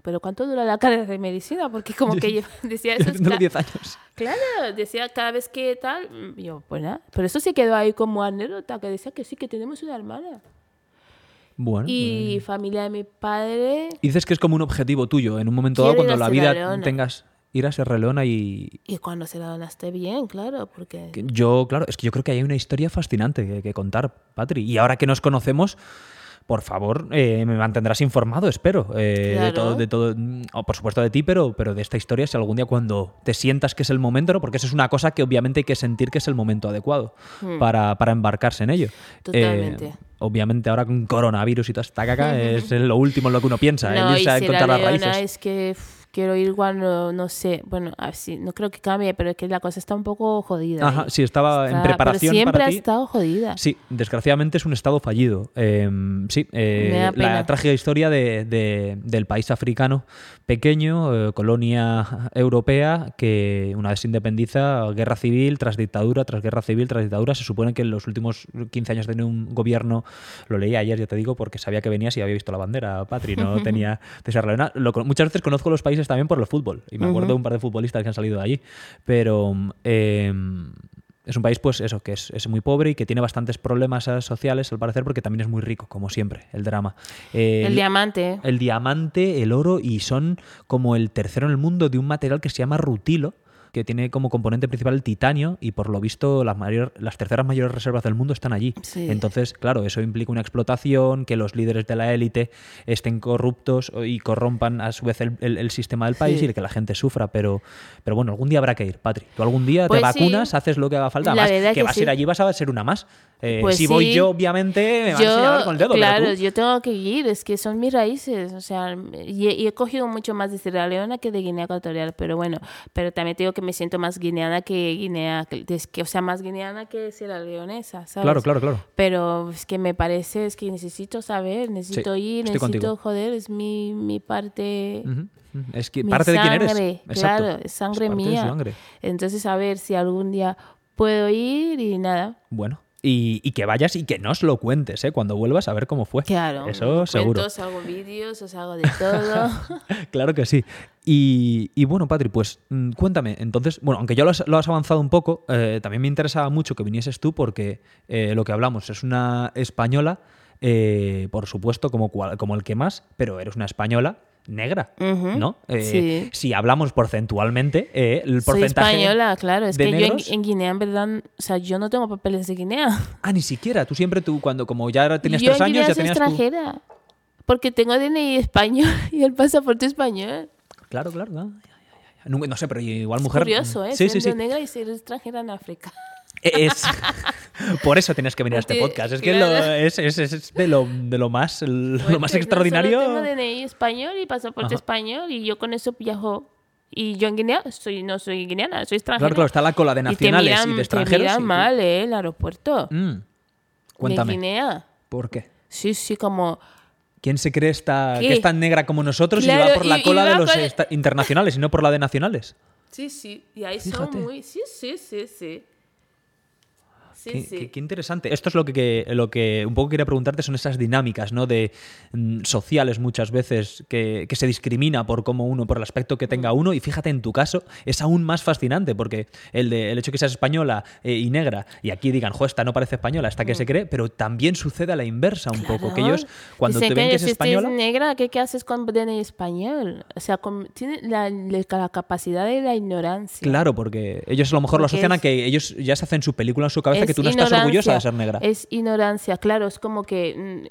pero cuánto dura la carrera de medicina? Porque como que yo decía eso. 10 años. Claro, decía cada vez que tal, yo, pues nada, pero eso se quedó ahí como anécdota, que decía que sí, que tenemos una hermana. Bueno, y familia de mi padre. Y dices que es como un objetivo tuyo, en un momento dado, cuando la vida tengas ir a Sierra Leona y... Y cuando se la esté bien, claro, porque... Yo, claro, es que yo creo que hay una historia fascinante que, contar, Patri. Y ahora que nos conocemos, por favor, eh, me mantendrás informado, espero. Eh, de todo, de todo por supuesto de ti, pero, pero de esta historia, si algún día cuando te sientas que es el momento, ¿no? porque eso es una cosa que obviamente hay que sentir que es el momento adecuado hmm. para, para, embarcarse en ello. Totalmente. Eh, obviamente ahora con coronavirus y toda esta caca es lo último en lo que uno piensa, no, irse a encontrar las raíces. Es que quiero ir cuando, no sé, bueno, así, no creo que cambie, pero es que la cosa está un poco jodida. Ajá, sí, estaba en preparación. Pero siempre ha estado jodida. Sí, desgraciadamente es un estado fallido. Em, sí, eh, la trágica historia de, del país africano pequeño, eh, colonia europea, que una vez se independiza, guerra civil tras dictadura, tras guerra civil, tras dictadura. Se supone que en los últimos 15 años de un gobierno, lo leí ayer, ya te digo, porque sabía que venías y había visto la bandera, Patri, no tenía Lo, muchas veces conozco los países también por el fútbol. Y me acuerdo de un par de futbolistas que han salido de allí. Pero em, es un país, pues eso, que es, muy pobre y que tiene bastantes problemas eh, sociales, al parecer, porque también es muy rico, como siempre, el drama. el, diamante. El diamante, el oro, y son como el tercero en el mundo de un material que se llama rutilo. Que tiene como componente principal el titanio y por lo visto las, mayor, las terceras mayores reservas del mundo están allí. Entonces, claro, eso implica una explotación, que los líderes de la élite estén corruptos y corrompan a su vez el, sistema del país y que la gente sufra. Pero, pero bueno, algún día habrá que ir, Patri. Tú algún día te pues vacunas, haces lo que haga falta. Más que, vas a ir allí vas a ser una más. Eh, pues si voy yo, obviamente, me van a señalar con el dedo. Claro, yo tengo que ir, es que son mis raíces. O sea, y, he cogido mucho más de Sierra Leona que de Guinea Ecuatorial. Pero bueno, pero también te digo que me siento más guineana que Guinea, que, o sea, más guineana que Sierra Leonesa, ¿sabes? Claro, claro, claro. Pero es que me parece, es que necesito saber, necesito ir, necesito, joder, es mi, mi parte. Es que parte de quién eres. Claro, es sangre mía. Entonces, a ver si algún día puedo ir y nada. Bueno, y, que vayas y que nos lo cuentes, ¿eh? Cuando vuelvas a ver cómo fue. Claro. Eso seguro. Cuentos, hago vídeos, os hago de todo. claro que sí. Y, bueno, Patri, pues mm, cuéntame. Entonces, bueno, aunque ya lo has, avanzado un poco, eh, también me interesaba mucho que vinieses tú porque eh, lo que hablamos es una española, eh, por supuesto, como, como el que más, pero eres una española negra, ¿no? Eh, si hablamos porcentualmente, eh, el porcentaje. Soy española, claro. Es que yo en, Guinea, en verdad, o sea, yo no tengo papeles de Guinea. Ah, ni siquiera. Tú siempre, tú, cuando como ya tenías tres años, ya tenías. extranjera. Porque tengo DNI español y el pasaporte español. Claro, claro. No, no sé, pero igual mujer. Es curioso, ¿eh? Sí, sí, sí. negra y ser extranjera en África. Es, por eso tienes que venir a este podcast. Es que es, es, de, lo, de lo más, lo más extraordinario. Yo tengo DNI español y pasaporte español y yo con eso viajo. Y yo en Guinea soy, no soy guineana, soy extranjera. Claro, claro, está la cola de nacionales y, de extranjeros. Te miran mal, ¿eh? El aeropuerto. Mm. Cuéntame. De Guinea. ¿Por qué? Sí, sí, como... ¿Quién se cree esta, que es tan negra como nosotros y va por la cola de los internacionales y no por la de nacionales? Sí, sí. Y ahí son muy... Sí, sí, sí, sí qué, interesante. Esto es lo que, lo que un poco quería preguntarte, son esas dinámicas ¿no? de mm, sociales muchas veces que, se discrimina por cómo uno, por el aspecto que tenga uno. Y fíjate, en tu caso es aún más fascinante porque el, de, el hecho de que seas española eh, y negra y aquí digan, jo, esta no parece española, esta que se cree, pero también sucede a la inversa un poco. Que ellos, cuando te ven que, es española. negra, ¿qué, ¿qué, haces con DNI español? O sea, tiene la, capacidad de la ignorancia. Claro, porque ellos a lo mejor lo asocian a que ellos ya se hacen su película en su cabeza que tú no estás orgullosa de ser negra. Es ignorancia, claro, es como que...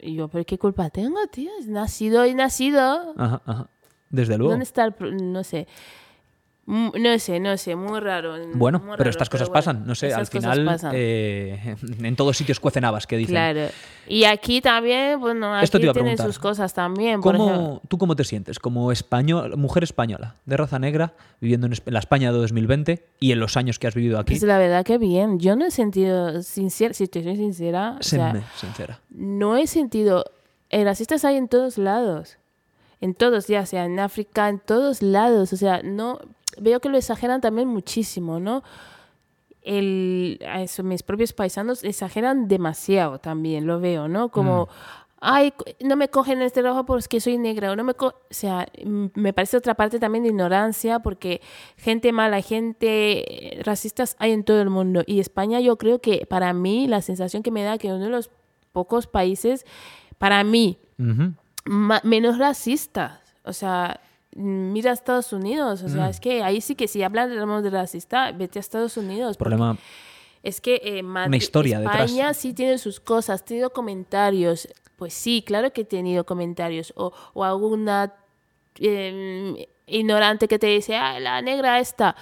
Mm, yo, pero ¿qué culpa tengo, tío? Es nacido y nacido. Ajá, ajá. Desde luego. ¿Dónde está el...? No sé. Mm, no sé, no sé, muy raro. Bueno, pero estas cosas pasan, no sé, al final eh, en todos sitios cuecen habas, que dicen. Claro. Y aquí también, bueno, aquí tiene sus cosas también. ¿Cómo, ¿Tú cómo te sientes como español, mujer española, de raza negra, viviendo en la España de 2020 y en los años que has vivido aquí? Pues la verdad que bien. Yo no he sentido, sincera, si te soy sincera, sincera. no he sentido, el racistas hay en todos lados. En todos, ya sea en África, en todos lados. O sea, no, veo que lo exageran también muchísimo, ¿no? El, eso, mis propios paisanos exageran demasiado también, lo veo, ¿no? Como, mm. ay, no me cogen este trabajo porque soy negra, o no me o sea, me parece otra parte también de ignorancia, porque gente mala, gente racistas hay en todo el mundo. Y España yo creo que para mí la sensación que me da que uno de los pocos países, para mí, menos racistas. O sea, mira a Estados Unidos. O sea, mm. es que ahí sí que si hablamos de racista, vete a Estados Unidos. Problema. Es que eh, Una historia España sí tiene sus cosas, ha tenido comentarios. Pues sí, claro que he tenido comentarios. O, o alguna em, ignorante que te dice, ah, la negra esta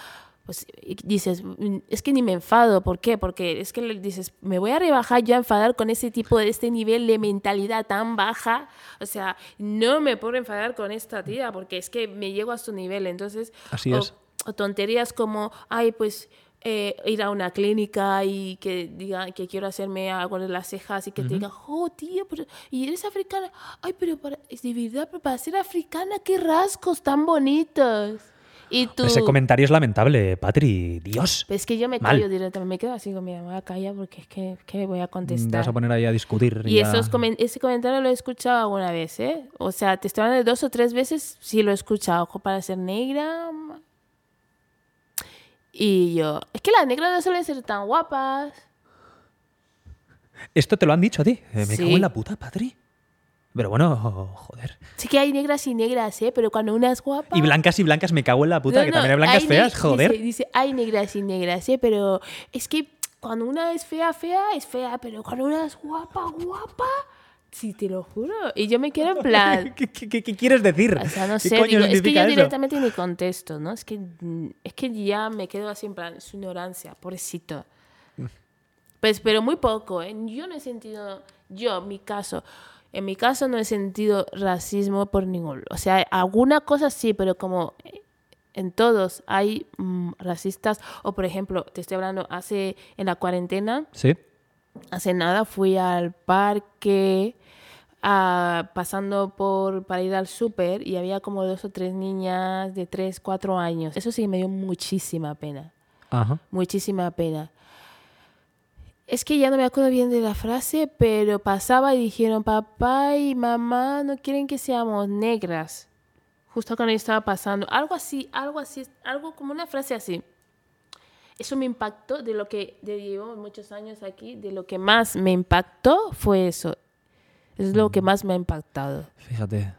pues dices, mm, es que ni me enfado, ¿por qué? Porque es que le dices, me voy a rebajar yo a enfadar con ese tipo de este nivel de mentalidad tan baja, o sea, no me puedo enfadar con esta tía porque es que me llego a su nivel, entonces, Así o, es. o tonterías como, ay, pues eh, ir a una clínica y que digan que quiero hacerme algo de las cejas y que te digan, oh, tío, pero, y eres africana, ay, pero para, es de verdad, pero para ser africana, qué rasgos tan bonitos. Ese comentario es lamentable, Patri. Dios. Es que yo me callo directamente. Me quedo así con me voy a callar porque es que, ¿qué voy a contestar? Te vas a poner ahí a discutir. Y Esos ese comentario lo he escuchado alguna vez, ¿eh? O sea, te estoy hablando de dos o tres veces, sí lo he escuchado. Ojo, para ser negra. Y yo, es que las negras no suelen ser tan guapas. Esto te lo han dicho a ti. Eh, me cago en la puta, Patri. Pero bueno, joder. Sí que hay negras y negras, ¿eh? Pero cuando una es guapa... Y blancas y blancas, me cago en la puta, que también hay blancas feas, joder. Dice, dice, hay negras y negras, ¿eh? Pero es que cuando una es fea, fea, es fea. Pero cuando una es guapa, guapa... Sí, te lo juro. Y yo me quedo en plan... ¿Qué, qué, qué quieres decir? O sea, no sé. Digo, es que yo directamente ni contesto, ¿no? Es que, es que ya me quedo así en plan, su ignorancia, pobrecito. Pues, pero muy poco, ¿eh? Yo no he sentido, yo, mi caso, en mi caso no he sentido racismo por ningún... O sea, alguna cosa sí, pero como en todos hay mm, racistas, o por ejemplo, te estoy hablando, hace en la cuarentena, ¿Sí? hace nada fui al parque pasando por para ir al súper y había como dos o tres niñas de tres, cuatro años. Eso sí me dio muchísima pena. Ajá. Muchísima pena. Es que ya no me acuerdo bien de la frase, pero pasaba y dijeron, papá y mamá no quieren que seamos negras. Justo cuando yo estaba pasando. Algo así, algo así, algo como una frase así. Eso me impactó de lo que de llevo muchos años aquí, de lo que más me impactó fue eso. Es lo que más me ha impactado. Fíjate,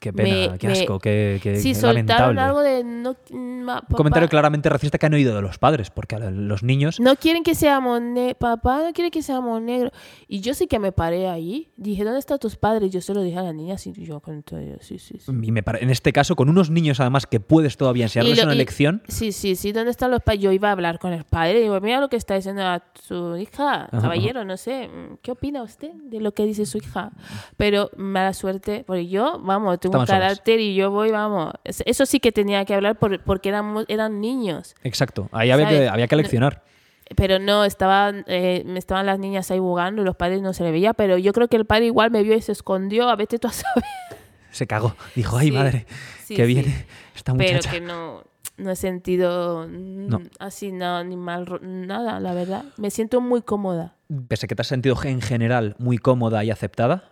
Qué pena, qué asco, qué, qué, sí, qué lamentable. algo de... No, Un comentario claramente racista que han oído de los padres, porque a los niños... No quieren que seamos negros, papá no quiere que seamos negros. Y yo sí que me paré ahí. Dije, ¿dónde están tus padres? Yo se lo dije a la niña, sí, yo con sí, sí, sí. Y me paré, en este caso, con unos niños además que puedes todavía enseñarles lo- una y- lección... Sí, sí, sí, ¿dónde están los padres? Yo iba a hablar con el padre y digo, mira lo que está diciendo a su hija, Ajá, caballero, no sé, ¿qué opina usted de lo que dice su hija? Pero mala suerte, porque yo, vamos, un solas. carácter y yo voy, vamos, es- eso sí que tenía que hablar por- porque éramos, eran niños. Exacto, ahí había que, había que leccionar. Pero no, estaban, eh, estaban las niñas ahí jugando y los padres no se le veía, pero yo creo que el padre igual me vio y se escondió, a veces tú a saber. Se cagó. Dijo, ay Sí, madre, sí, que sí. viene esta Pero muchacha. que no, no he sentido No. así nada, ni mal, nada, la verdad. Me siento muy cómoda. Pese a que te has sentido en general muy cómoda y aceptada,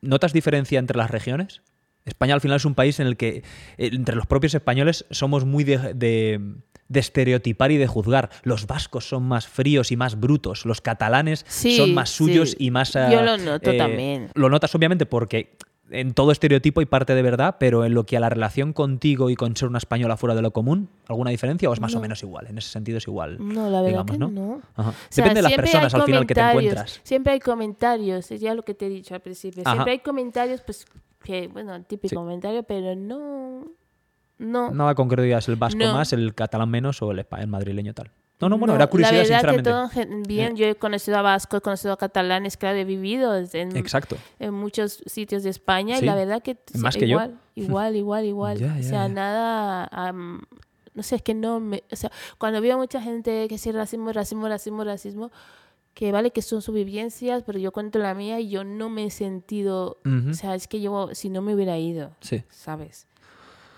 ¿notas diferencia entre las regiones? España al final es un país en el que eh, entre los propios españoles somos muy de, de- de estereotipar y de juzgar. Los vascos son más fríos y más brutos, los catalanes Sí, son más suyos sí. y más... Yo ah, lo noto también. Lo notas obviamente porque en todo estereotipo hay parte de verdad, pero en lo que a la relación contigo y con ser una española fuera de lo común, ¿alguna diferencia o es más o No. menos igual? En ese sentido es igual. No, la verdad digamos, que ¿no? no. Ajá. O sea, Depende de las personas al final que te encuentras. Siempre hay comentarios, es ya lo que te he dicho al principio. Ajá. Siempre hay comentarios, pues, que, bueno, típico Sí. comentario, pero no. No. Nada concreto digas el vasco No. más, el catalán menos o el, el madrileño tal. No, no, bueno, No, era curiosidad, La verdad sinceramente. que todo bien. Yo he conocido a vascos, he conocido a catalanes, claro, he vivido en, Exacto. en muchos sitios de España Sí. y la verdad que Más que yo. igual, igual, igual, o sea, nada, no sé, es que no me, o sea, cuando veo mucha gente que sí racismo, racismo, racismo, racismo, que vale que son sus vivencias, pero yo cuento la mía y yo no me he sentido, o sea, es que yo si no me hubiera ido, Sí. ¿sabes?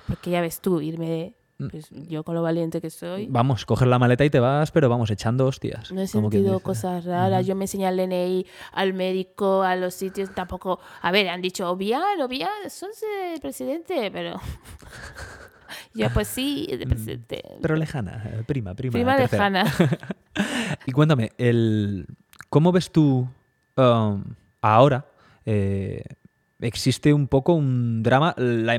Porque ya ves tú, irme. Pues yo con lo valiente que soy. Vamos, coger la maleta y te vas, pero vamos, echando hostias. No he sentido cosas raras. Yo me enseñé al DNI, al médico, a los sitios. Tampoco. A ver, han dicho, Obián, Obián, sos el presidente, pero. Yo, pues sí, el presidente. Pero lejana, eh, prima, prima. Prima tercera. lejana. Y cuéntame, el, ¿cómo ves tú um, ahora? eh, existe un poco un drama. La,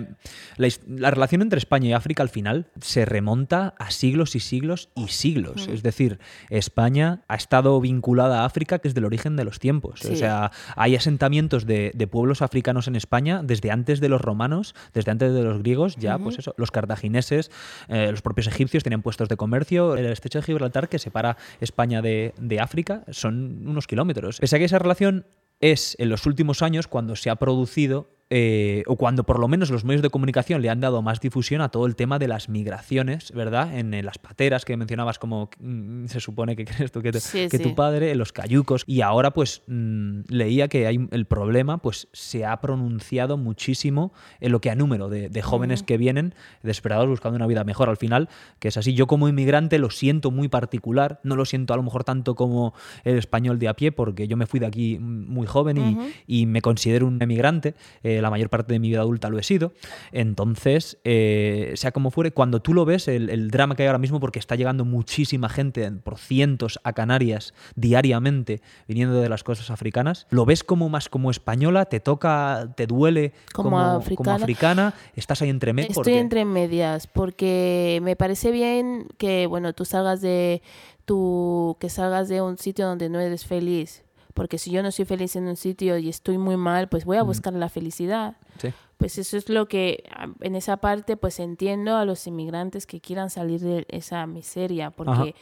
la his- la relación entre España y África al final se remonta a siglos y siglos y siglos. Mm. Es decir, España ha estado vinculada a África desde el origen de los tiempos. O sea, hay asentamientos de, de pueblos africanos en España desde antes de los romanos, desde antes de los griegos, ya pues eso, los cartagineses, eh, los propios egipcios tenían puestos de comercio. El estrecho de Gibraltar que separa España de, de África son unos kilómetros. Pese a que esa relación es en los últimos años cuando se ha producido eh, o cuando por lo menos los medios de comunicación le han dado más difusión a todo el tema de las migraciones, ¿verdad? En, eh, las pateras que mencionabas como mm, se supone que crees tú que, te- Sí, que sí. tu padre, en los cayucos y ahora pues mm, leía que hay el problema pues se ha pronunciado muchísimo en lo que a número de, de jóvenes Mm. que vienen desesperados buscando una vida mejor al final, que es así. Yo como inmigrante lo siento muy particular, no lo siento a lo mejor tanto como el español de a pie porque yo me fui de aquí muy joven y me considero un emigrante. Eh, eh, la mayor parte de mi vida adulta lo he sido. Entonces, eh, sea como fuere, cuando tú lo ves, el, drama que hay ahora mismo, porque está llegando muchísima gente por cientos a Canarias diariamente, viniendo de las costas africanas, lo ves como más como española, te toca, te duele como, africana. estás ahí entre medias. Estoy entre medias, porque me parece bien que, bueno, tú salgas de, tú, que salgas de un sitio donde no eres feliz porque si yo no soy feliz en un sitio y estoy muy mal, pues voy a buscar la felicidad. Pues eso es lo que en esa parte pues entiendo a los inmigrantes que quieran salir de esa miseria, porque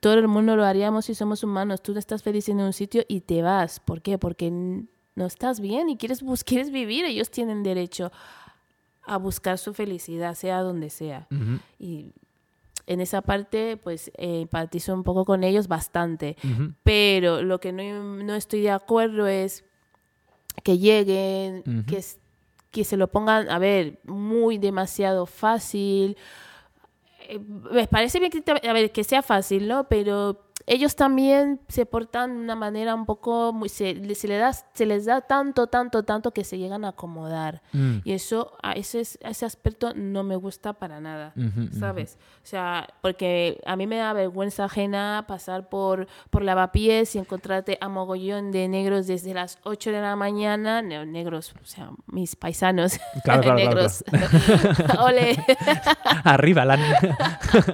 todo el mundo lo haríamos si somos humanos. Tú estás feliz en un sitio y te vas. ¿Por qué? Porque no estás bien y quieres, quieres vivir. Ellos tienen derecho a buscar su felicidad, sea donde sea. Y en esa parte, pues eh, empatizo un poco con ellos bastante. Pero lo que no, estoy de acuerdo es que lleguen, que, que se lo pongan, a ver, muy demasiado fácil. Eh, me parece bien que, a ver, que sea fácil, ¿no? Pero ellos también se portan de una manera un poco, muy, se, se, le da, se les da tanto, tanto, tanto que se llegan a acomodar. Mm. Y eso, a ese, ese aspecto no me gusta para nada, ¿sabes? O sea, porque a mí me da vergüenza ajena pasar por, por lavapiés y encontrarte a mogollón de negros desde las 8 de la mañana, negros, o sea, mis paisanos, claro, negros. Ole. arriba, la,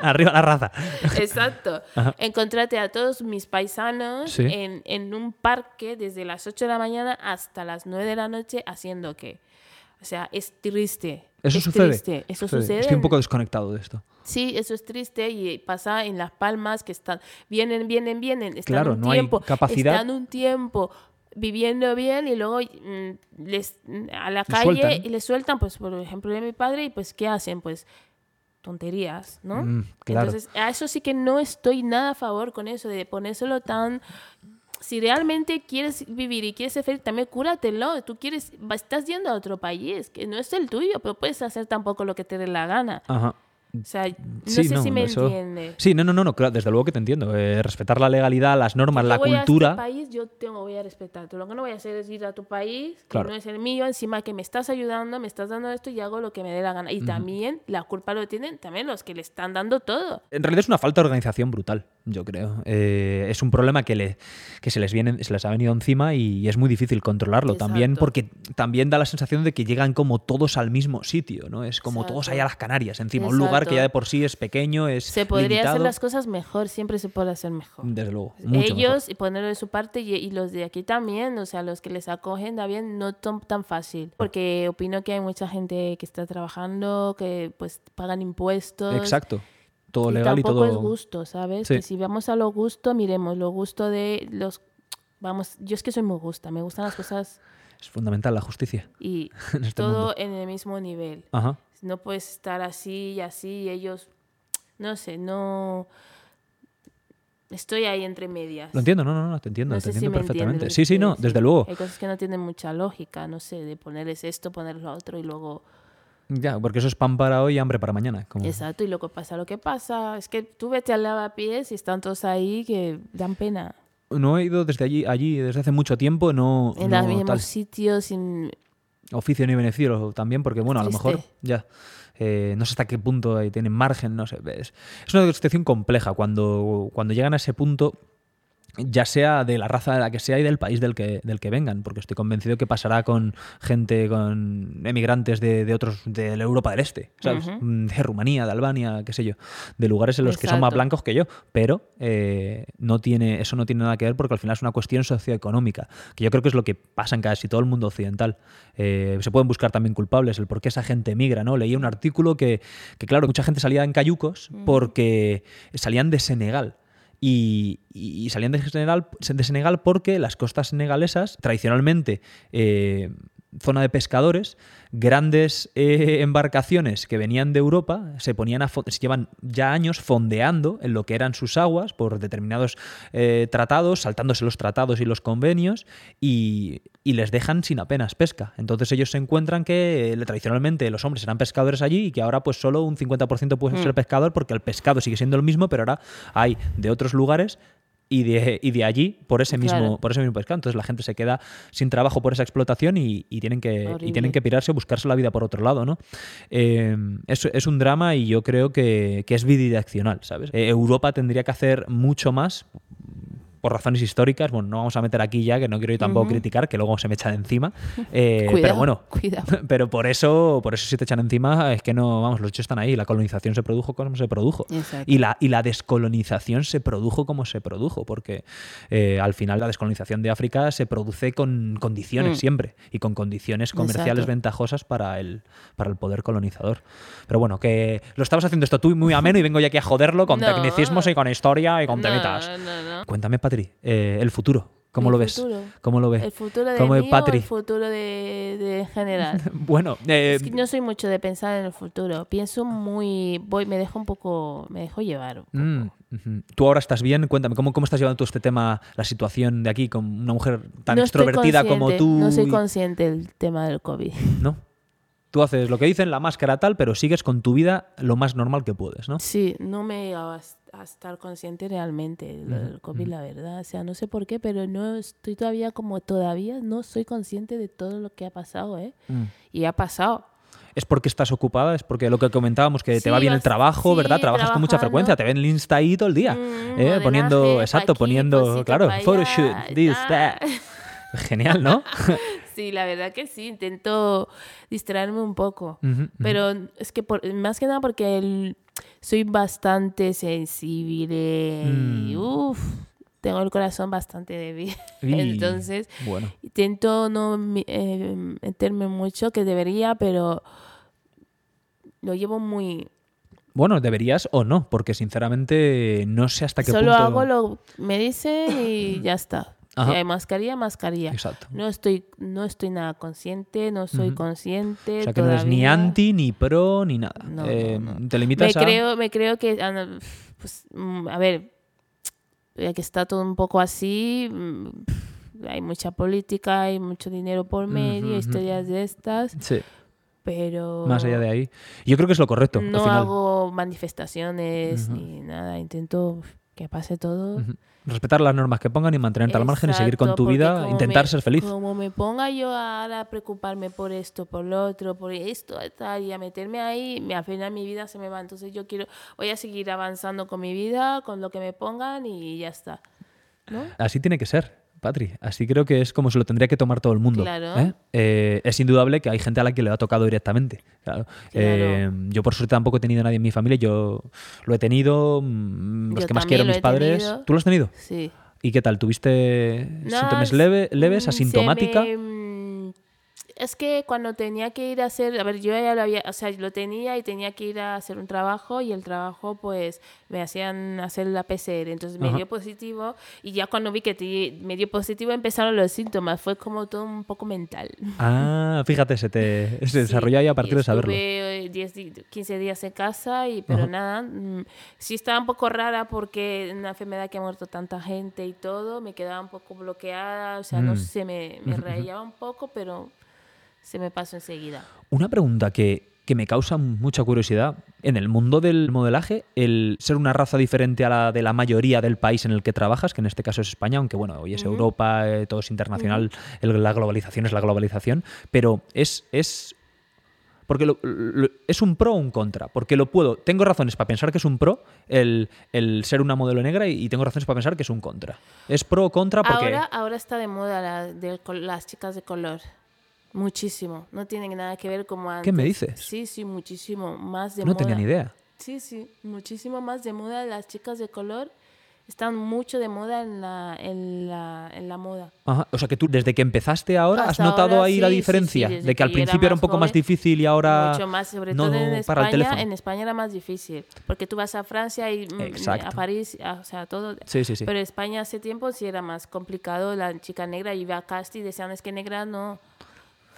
arriba la raza. Exacto. Encontrarte a todos mis paisanos en, en, un parque desde las 8 de la mañana hasta las 9 de la noche haciendo qué. O sea, es triste. Eso sucede. Eso sucede. Estoy un poco desconectado de esto. Sí, eso es triste y pasa en Las Palmas que están, vienen, vienen, vienen, están claro, un no tiempo, hay capacidad. están un tiempo viviendo bien y luego mm, les a la calle y les sueltan, pues por ejemplo de mi padre y pues ¿qué hacen? Pues tonterías, ¿no? Mm, Entonces, a eso sí que no estoy nada a favor con eso, de ponérselo tan... Si realmente quieres vivir y quieres ser feliz, también cúratelo. Tú quieres, estás yendo a otro país, que no es el tuyo, pero puedes hacer tampoco lo que te dé la gana. Ajá. O sea, no sé si me entiendes. Sí, no, no, no, desde luego que te entiendo. Eh, respetar la legalidad, las normas, la voy cultura. A este país, yo tengo, voy a respetar. Lo que no voy a hacer es ir a tu país, que no es el mío, encima que me estás ayudando, me estás dando esto y hago lo que me dé la gana. Y también la culpa lo tienen también los que le están dando todo. En realidad es una falta de organización brutal, yo creo. Eh, es un problema que, le, que se, les viene, se les ha venido encima y es muy difícil controlarlo. También porque también da la sensación de que llegan como todos al mismo sitio, ¿no? Es como todos allá a las Canarias, encima, un lugar que ya de por sí es pequeño, es. Se podría hacer las cosas mejor, siempre se puede hacer mejor. Desde luego. Ellos y ponerlo de su parte y, los de aquí también, o sea, los que les acogen también no tan, tan fácil. Porque opino que hay mucha gente que está trabajando, que pues pagan impuestos. Exacto. Todo legal y, todo. es gusto, ¿sabes? Que si vamos a lo gusto, miremos lo gusto de los. Vamos, yo es que soy muy gusta, me gustan las cosas. Es fundamental la justicia. Y este todo en el mismo nivel. Ajá. No puedes estar así y así, y ellos, no sé, no... Estoy ahí entre medias. Lo entiendo, no, no, no, te entiendo, te entiendo perfectamente. Sí, sí, no, desde luego. Hay cosas que no tienen mucha lógica, no sé, de ponerles esto, ponerles lo otro y luego... Ya, porque eso es pan para hoy y hambre para mañana. Exacto, y luego pasa lo que pasa. Es que tú vete al lavapiés y están todos ahí que dan pena. No he ido desde allí, allí desde hace mucho tiempo, no... En los mismos sitios, sin... Oficio ni beneficio también, porque bueno, a lo mejor ya... Eh, no sé hasta qué punto ahí tienen margen, no sé. Es, es una situación compleja. Cuando, cuando llegan a ese punto, ya sea de la raza de la que sea y del país del que, del que vengan, porque estoy convencido que pasará con gente, con emigrantes de, de otros, de la Europa del Este, ¿sabes? Mm, de Rumanía, de Albania, qué sé yo, de lugares en los que son más blancos que yo, pero eh, no tiene, eso no tiene nada que ver porque al final es una cuestión socioeconómica, que yo creo que es lo que pasa en casi todo el mundo occidental. Eh, se pueden buscar también culpables, el por qué esa gente emigra, ¿no? Leí un artículo que, que claro, mucha gente salía en cayucos porque salían de Senegal y, salían de Senegal, de Senegal, porque las costas senegalesas, tradicionalmente eh, zona de pescadores, grandes eh, embarcaciones que venían de Europa se ponían a se llevan ya años fondeando en lo que eran sus aguas por determinados eh, tratados, saltándose los tratados y los convenios y, les dejan sin apenas pesca. Entonces ellos se encuentran que eh, tradicionalmente los hombres eran pescadores allí y que ahora pues solo un 50% puede ser mm. pescador porque el pescado sigue siendo el mismo, pero ahora hay de otros lugares y de, y de allí por ese mismo por ese mismo pescado. Entonces la gente se queda sin trabajo por esa explotación y, tienen, que, y tienen que pirarse o buscarse la vida por otro lado, ¿no? Eh, es, es, un drama y yo creo que, que es bidireccional, ¿sabes? Eh, Europa tendría que hacer mucho más por razones históricas, bueno, no vamos a meter aquí ya, que no quiero yo tampoco criticar, que luego se me echan encima. Eh, pero bueno, pero por eso, por eso si te echan encima es que no, vamos, los hechos están ahí. La colonización se produjo como se produjo. Y la, y la descolonización se produjo como se produjo, porque eh, al final la descolonización de África se produce con condiciones mm. siempre y con condiciones comerciales ventajosas para el, para el poder colonizador. Pero bueno, que lo estabas haciendo esto tú muy ameno y vengo ya aquí a joderlo con tecnicismos y con historia y con temitas. Cuéntame, Patri, eh, el futuro. ¿Cómo lo ves? ¿Cómo lo ves? ¿El futuro de mí o el futuro de, general? bueno, eh, es que no soy mucho de pensar en el futuro. Pienso muy, voy, me dejo un poco, me dejo llevar. Un mm, Tú ahora estás bien. Cuéntame cómo, cómo estás llevando tú este tema, la situación de aquí con una mujer tan extrovertida como tú. No soy consciente del tema del COVID. No. Tú haces lo que dicen, la máscara tal, pero sigues con tu vida lo más normal que puedes, ¿no? Sí, no me a estar consciente realmente del COVID, la verdad. O sea, no sé por qué, pero no estoy todavía como todavía no soy consciente de todo lo que ha pasado, ¿eh? Mm. Y ha pasado. ¿Es porque estás ocupada? ¿Es porque lo que comentábamos, que te va bien el trabajo, ¿verdad? Trabajas con mucha frecuencia, te ven el Insta ahí todo el día. Mm, ¿eh? Poniendo, exacto, poniendo, claro, photoshoot, this, that. Genial, ¿no? sí, la verdad que sí, intento distraerme un poco. Pero es que por, más que nada porque el soy bastante sensible y mm. tengo el corazón bastante débil. Entonces, intento no eh, meterme mucho, que debería, pero lo llevo muy... Bueno, deberías o no, porque sinceramente no sé hasta qué punto... Solo hago lo me dice y ya está. Si hay mascarilla, mascarilla. Exacto. No estoy, no estoy nada consciente, no soy consciente. O sea que no eres ni anti, ni pro, ni nada. Eh, te limitas me Creo, me creo que, ah, pues, mm, a ver, ya que está todo un poco así, mm, hay mucha política, hay mucho dinero por medio, historias de estas. Sí. Pero... Más allá de ahí. Yo creo que es lo correcto. No hago manifestaciones ni nada, intento que pase todo. Respetar las normas que pongan y mantenerte al margen y seguir con tu vida, intentar ser feliz. Como me ponga yo a preocuparme por esto, por lo otro, por esto, tal, y a meterme ahí, me afina mi vida se me va. Entonces yo quiero, voy a seguir avanzando con mi vida, con lo que me pongan y ya está. Así tiene que ser. Patri. Así creo que es como se lo tendría que tomar todo el mundo. ¿eh? Eh, es indudable que hay gente a la que le ha tocado directamente. Eh, yo por suerte tampoco he tenido nadie en mi familia. Yo lo he tenido, mm, los que más quiero, mis padres. ¿Tú lo has tenido? Sí. ¿Y qué tal? ¿Tuviste síntomas leves, mm, asintomática? Es que cuando tenía que ir a hacer, a ver, yo ya lo había, o sea, lo tenía y tenía que ir a hacer un trabajo y el trabajo pues me hacían hacer la PCR, entonces me dio positivo y ya cuando vi que me dio positivo empezaron los síntomas, fue como todo un poco mental. Ah, fíjate, se te se desarrolló ahí a partir de saberlo. Estuve 10, 15 días en casa y pero nada, mm, sí estaba un poco rara porque una enfermedad que ha muerto tanta gente y todo, me quedaba un poco bloqueada, o sea, no mm. sé, me, me rayaba un poco, pero se me pasó enseguida. Una pregunta que, me causa mucha curiosidad. En el mundo del modelaje, el ser una raza diferente a la de la mayoría del país en el que trabajas, que en este caso es España, aunque bueno, hoy es Europa, eh, todo es internacional, la globalización es la globalización, pero es, es porque es un pro o un contra. Porque lo puedo. Tengo razones para pensar que es un pro el, ser una modelo negra y, tengo razones para pensar que es un contra. ¿Es pro o contra? Porque. Ahora, ahora está de moda de, las chicas de color. Muchísimo. No tienen nada que ver como antes. ¿Qué me dices? Sí, sí, muchísimo más de moda. No tenía ni idea. Sí, sí, muchísimo más de moda. Las chicas de color están mucho de moda en la, en la, en la moda. Ajá. O sea que tú, desde que empezaste ahora, ¿has notado ahí la diferencia? de que, al principio era un poco más difícil y ahora. Mucho más, sobre todo en España. En España era más difícil. Porque tú vas a Francia y mm, a París, o sea, todo. Sí, sí, sí. Pero España hace tiempo sí era más complicado. La chica negra iba a casti y decían, es que negra no.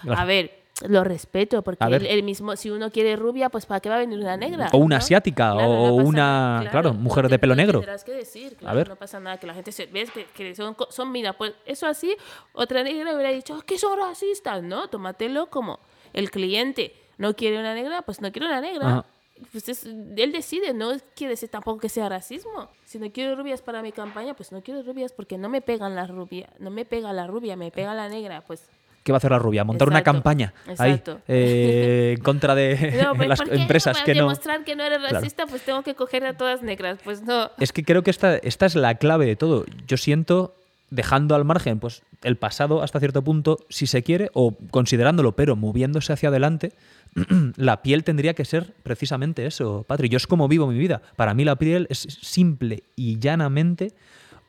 A ver, lo respeto, porque el, mismo, si uno quiere rubia, pues ¿para qué va a venir una negra? O una asiática, o una, claro, mujer de pelo negro. que decir, a ver. no pasa nada, que la gente se ves que, son, son, mira, pues eso así, otra negra hubiera dicho, oh, que son racistas, ¿no? Tómatelo como el cliente no quiere una negra, pues no quiere una negra. pues él decide, no quiere decir tampoco que sea racismo. Si no quiero rubias para mi campaña, pues no quiero rubias porque no me pegan las rubias, no me pega la rubia, me pega la negra, pues ¿Qué va a hacer la rubia? Montar una campaña ahí eh, en contra de pues, las empresas que no. Para demostrar que no eres racista, pues tengo que coger a todas negras. Pues no. Es que creo que esta, esta es la clave de todo. Yo siento dejando al margen pues el pasado hasta cierto punto si se quiere o considerándolo pero moviéndose hacia adelante la piel tendría que ser precisamente eso Patri yo es como vivo mi vida para mí la piel es simple y llanamente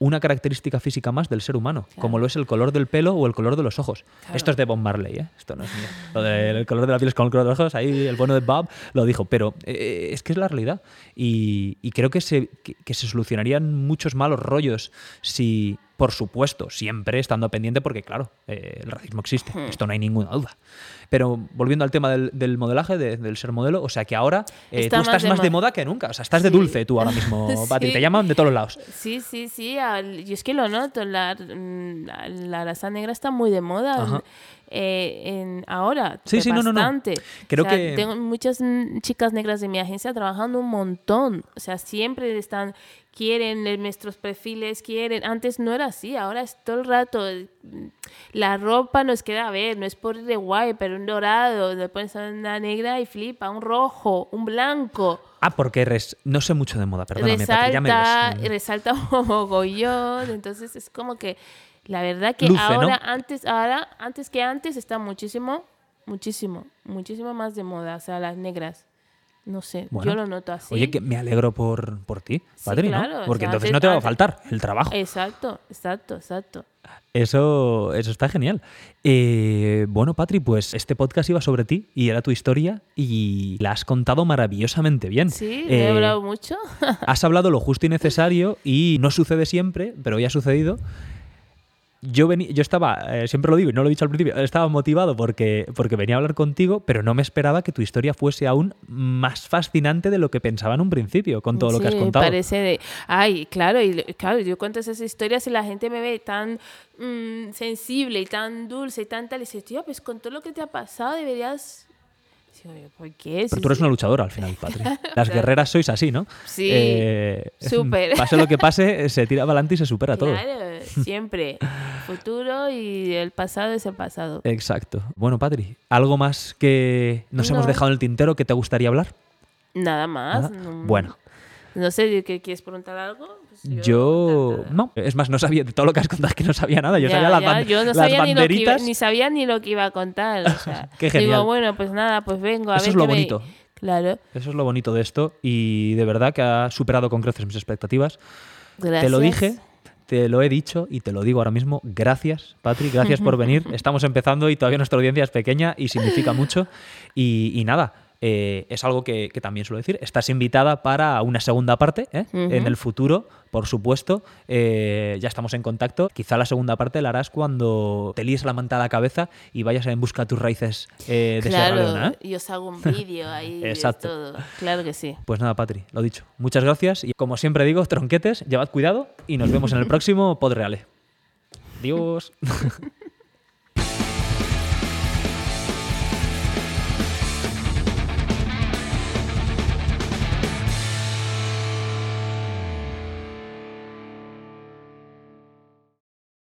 una característica física más del ser humano, como lo es el color del pelo o el color de los ojos. Esto es de Bob Marley, ¿eh? esto no es mío. Lo del color de la piel es con el color de los ojos, ahí el bueno de Bob lo dijo, pero eh, es que es la realidad. Y, creo que se, que se solucionarían muchos malos rollos si por supuesto, siempre estando pendiente porque, claro, eh, el racismo existe, hmm. esto no hay ninguna duda. Pero volviendo al tema del, modelaje, del ser modelo, o sea que ahora eh, tú estás más de, moda que nunca, o sea, estás de dulce tú ahora mismo, Patri, te llaman de todos los lados. Sí, sí, sí, y es que lo noto, la, la, raza negra está muy de moda. Eh, en ahora. Sí, sí, bastante. no, no. Creo que... Tengo muchas chicas negras de mi agencia trabajando un montón. O sea, siempre están, quieren nuestros perfiles, quieren. Antes no era así, ahora es todo el rato. La ropa nos queda a ver, no es por de guay, pero un dorado, pones una negra y flipa, un rojo, un blanco. Ah, porque no sé mucho de moda, perdóname. Resalta, resalta un mogollón, entonces es como que la verdad que ahora, antes, ahora, antes que antes, está muchísimo, muchísimo, muchísimo más de moda. O sea, las negras. No sé, yo lo noto así. Oye, que me alegro por, por ti, padre, ¿no? Porque entonces no te va a faltar el trabajo. Exacto, exacto, exacto. Eso, eso está genial. Eh, bueno, Patri, pues este podcast iba sobre ti y era tu historia y la has contado maravillosamente bien. Sí, he hablado mucho. has hablado lo justo y necesario y no sucede siempre, pero hoy ha sucedido yo, venía, yo estaba, eh, siempre lo digo y no lo he dicho al principio, estaba motivado porque, porque venía a hablar contigo, pero no me esperaba que tu historia fuese aún más fascinante de lo que pensaba en un principio, con todo lo que has contado. parece de, ay, claro, y claro, yo cuento esas historias y la gente me ve tan mm, sensible y tan dulce y tan tal, y dice, tío, pues con todo lo que te ha pasado deberías ¿por qué? Pero tú eres una luchadora al final, Patri. Las guerreras sois así, ¿no? Sí, eh, súper. Pase lo que pase, se tira adelante y se supera todo. Siempre. Futuro y el pasado es el pasado. Exacto. Bueno, Patri, ¿algo más que nos hemos dejado en el tintero que te gustaría hablar? Nada más. Bueno. No sé, ¿quieres preguntar algo? Pues yo, no. Es más, no sabía de todo lo que has contado que no sabía nada. Yo sabía las, yo no sabía banderitas. Ni, sabía ni lo que iba a contar. Qué genial. Digo, bueno, pues nada, pues vengo a Eso ver. es lo bonito. Claro. Eso es lo bonito de esto y de verdad que ha superado con creces mis expectativas. Gracias. Te lo dije, te lo he dicho y te lo digo ahora mismo. Gracias, Patrick, gracias por venir. Estamos empezando y todavía nuestra audiencia es pequeña y significa mucho. Y, y nada, eh, es algo que, también suelo decir. Estás invitada para una segunda parte ¿eh? en el futuro, por supuesto. Eh, ya estamos en contacto. Quizá la segunda parte la harás cuando te líes la manta a la cabeza y vayas en busca de tus raíces de claro, Sierra Leona. Y os hago un vídeo ahí. Exacto. todo. Claro que sí. Pues nada, Patri, lo dicho. Muchas gracias y como siempre digo, tronquetes, llevad cuidado y nos vemos en el próximo Podreale. Adiós.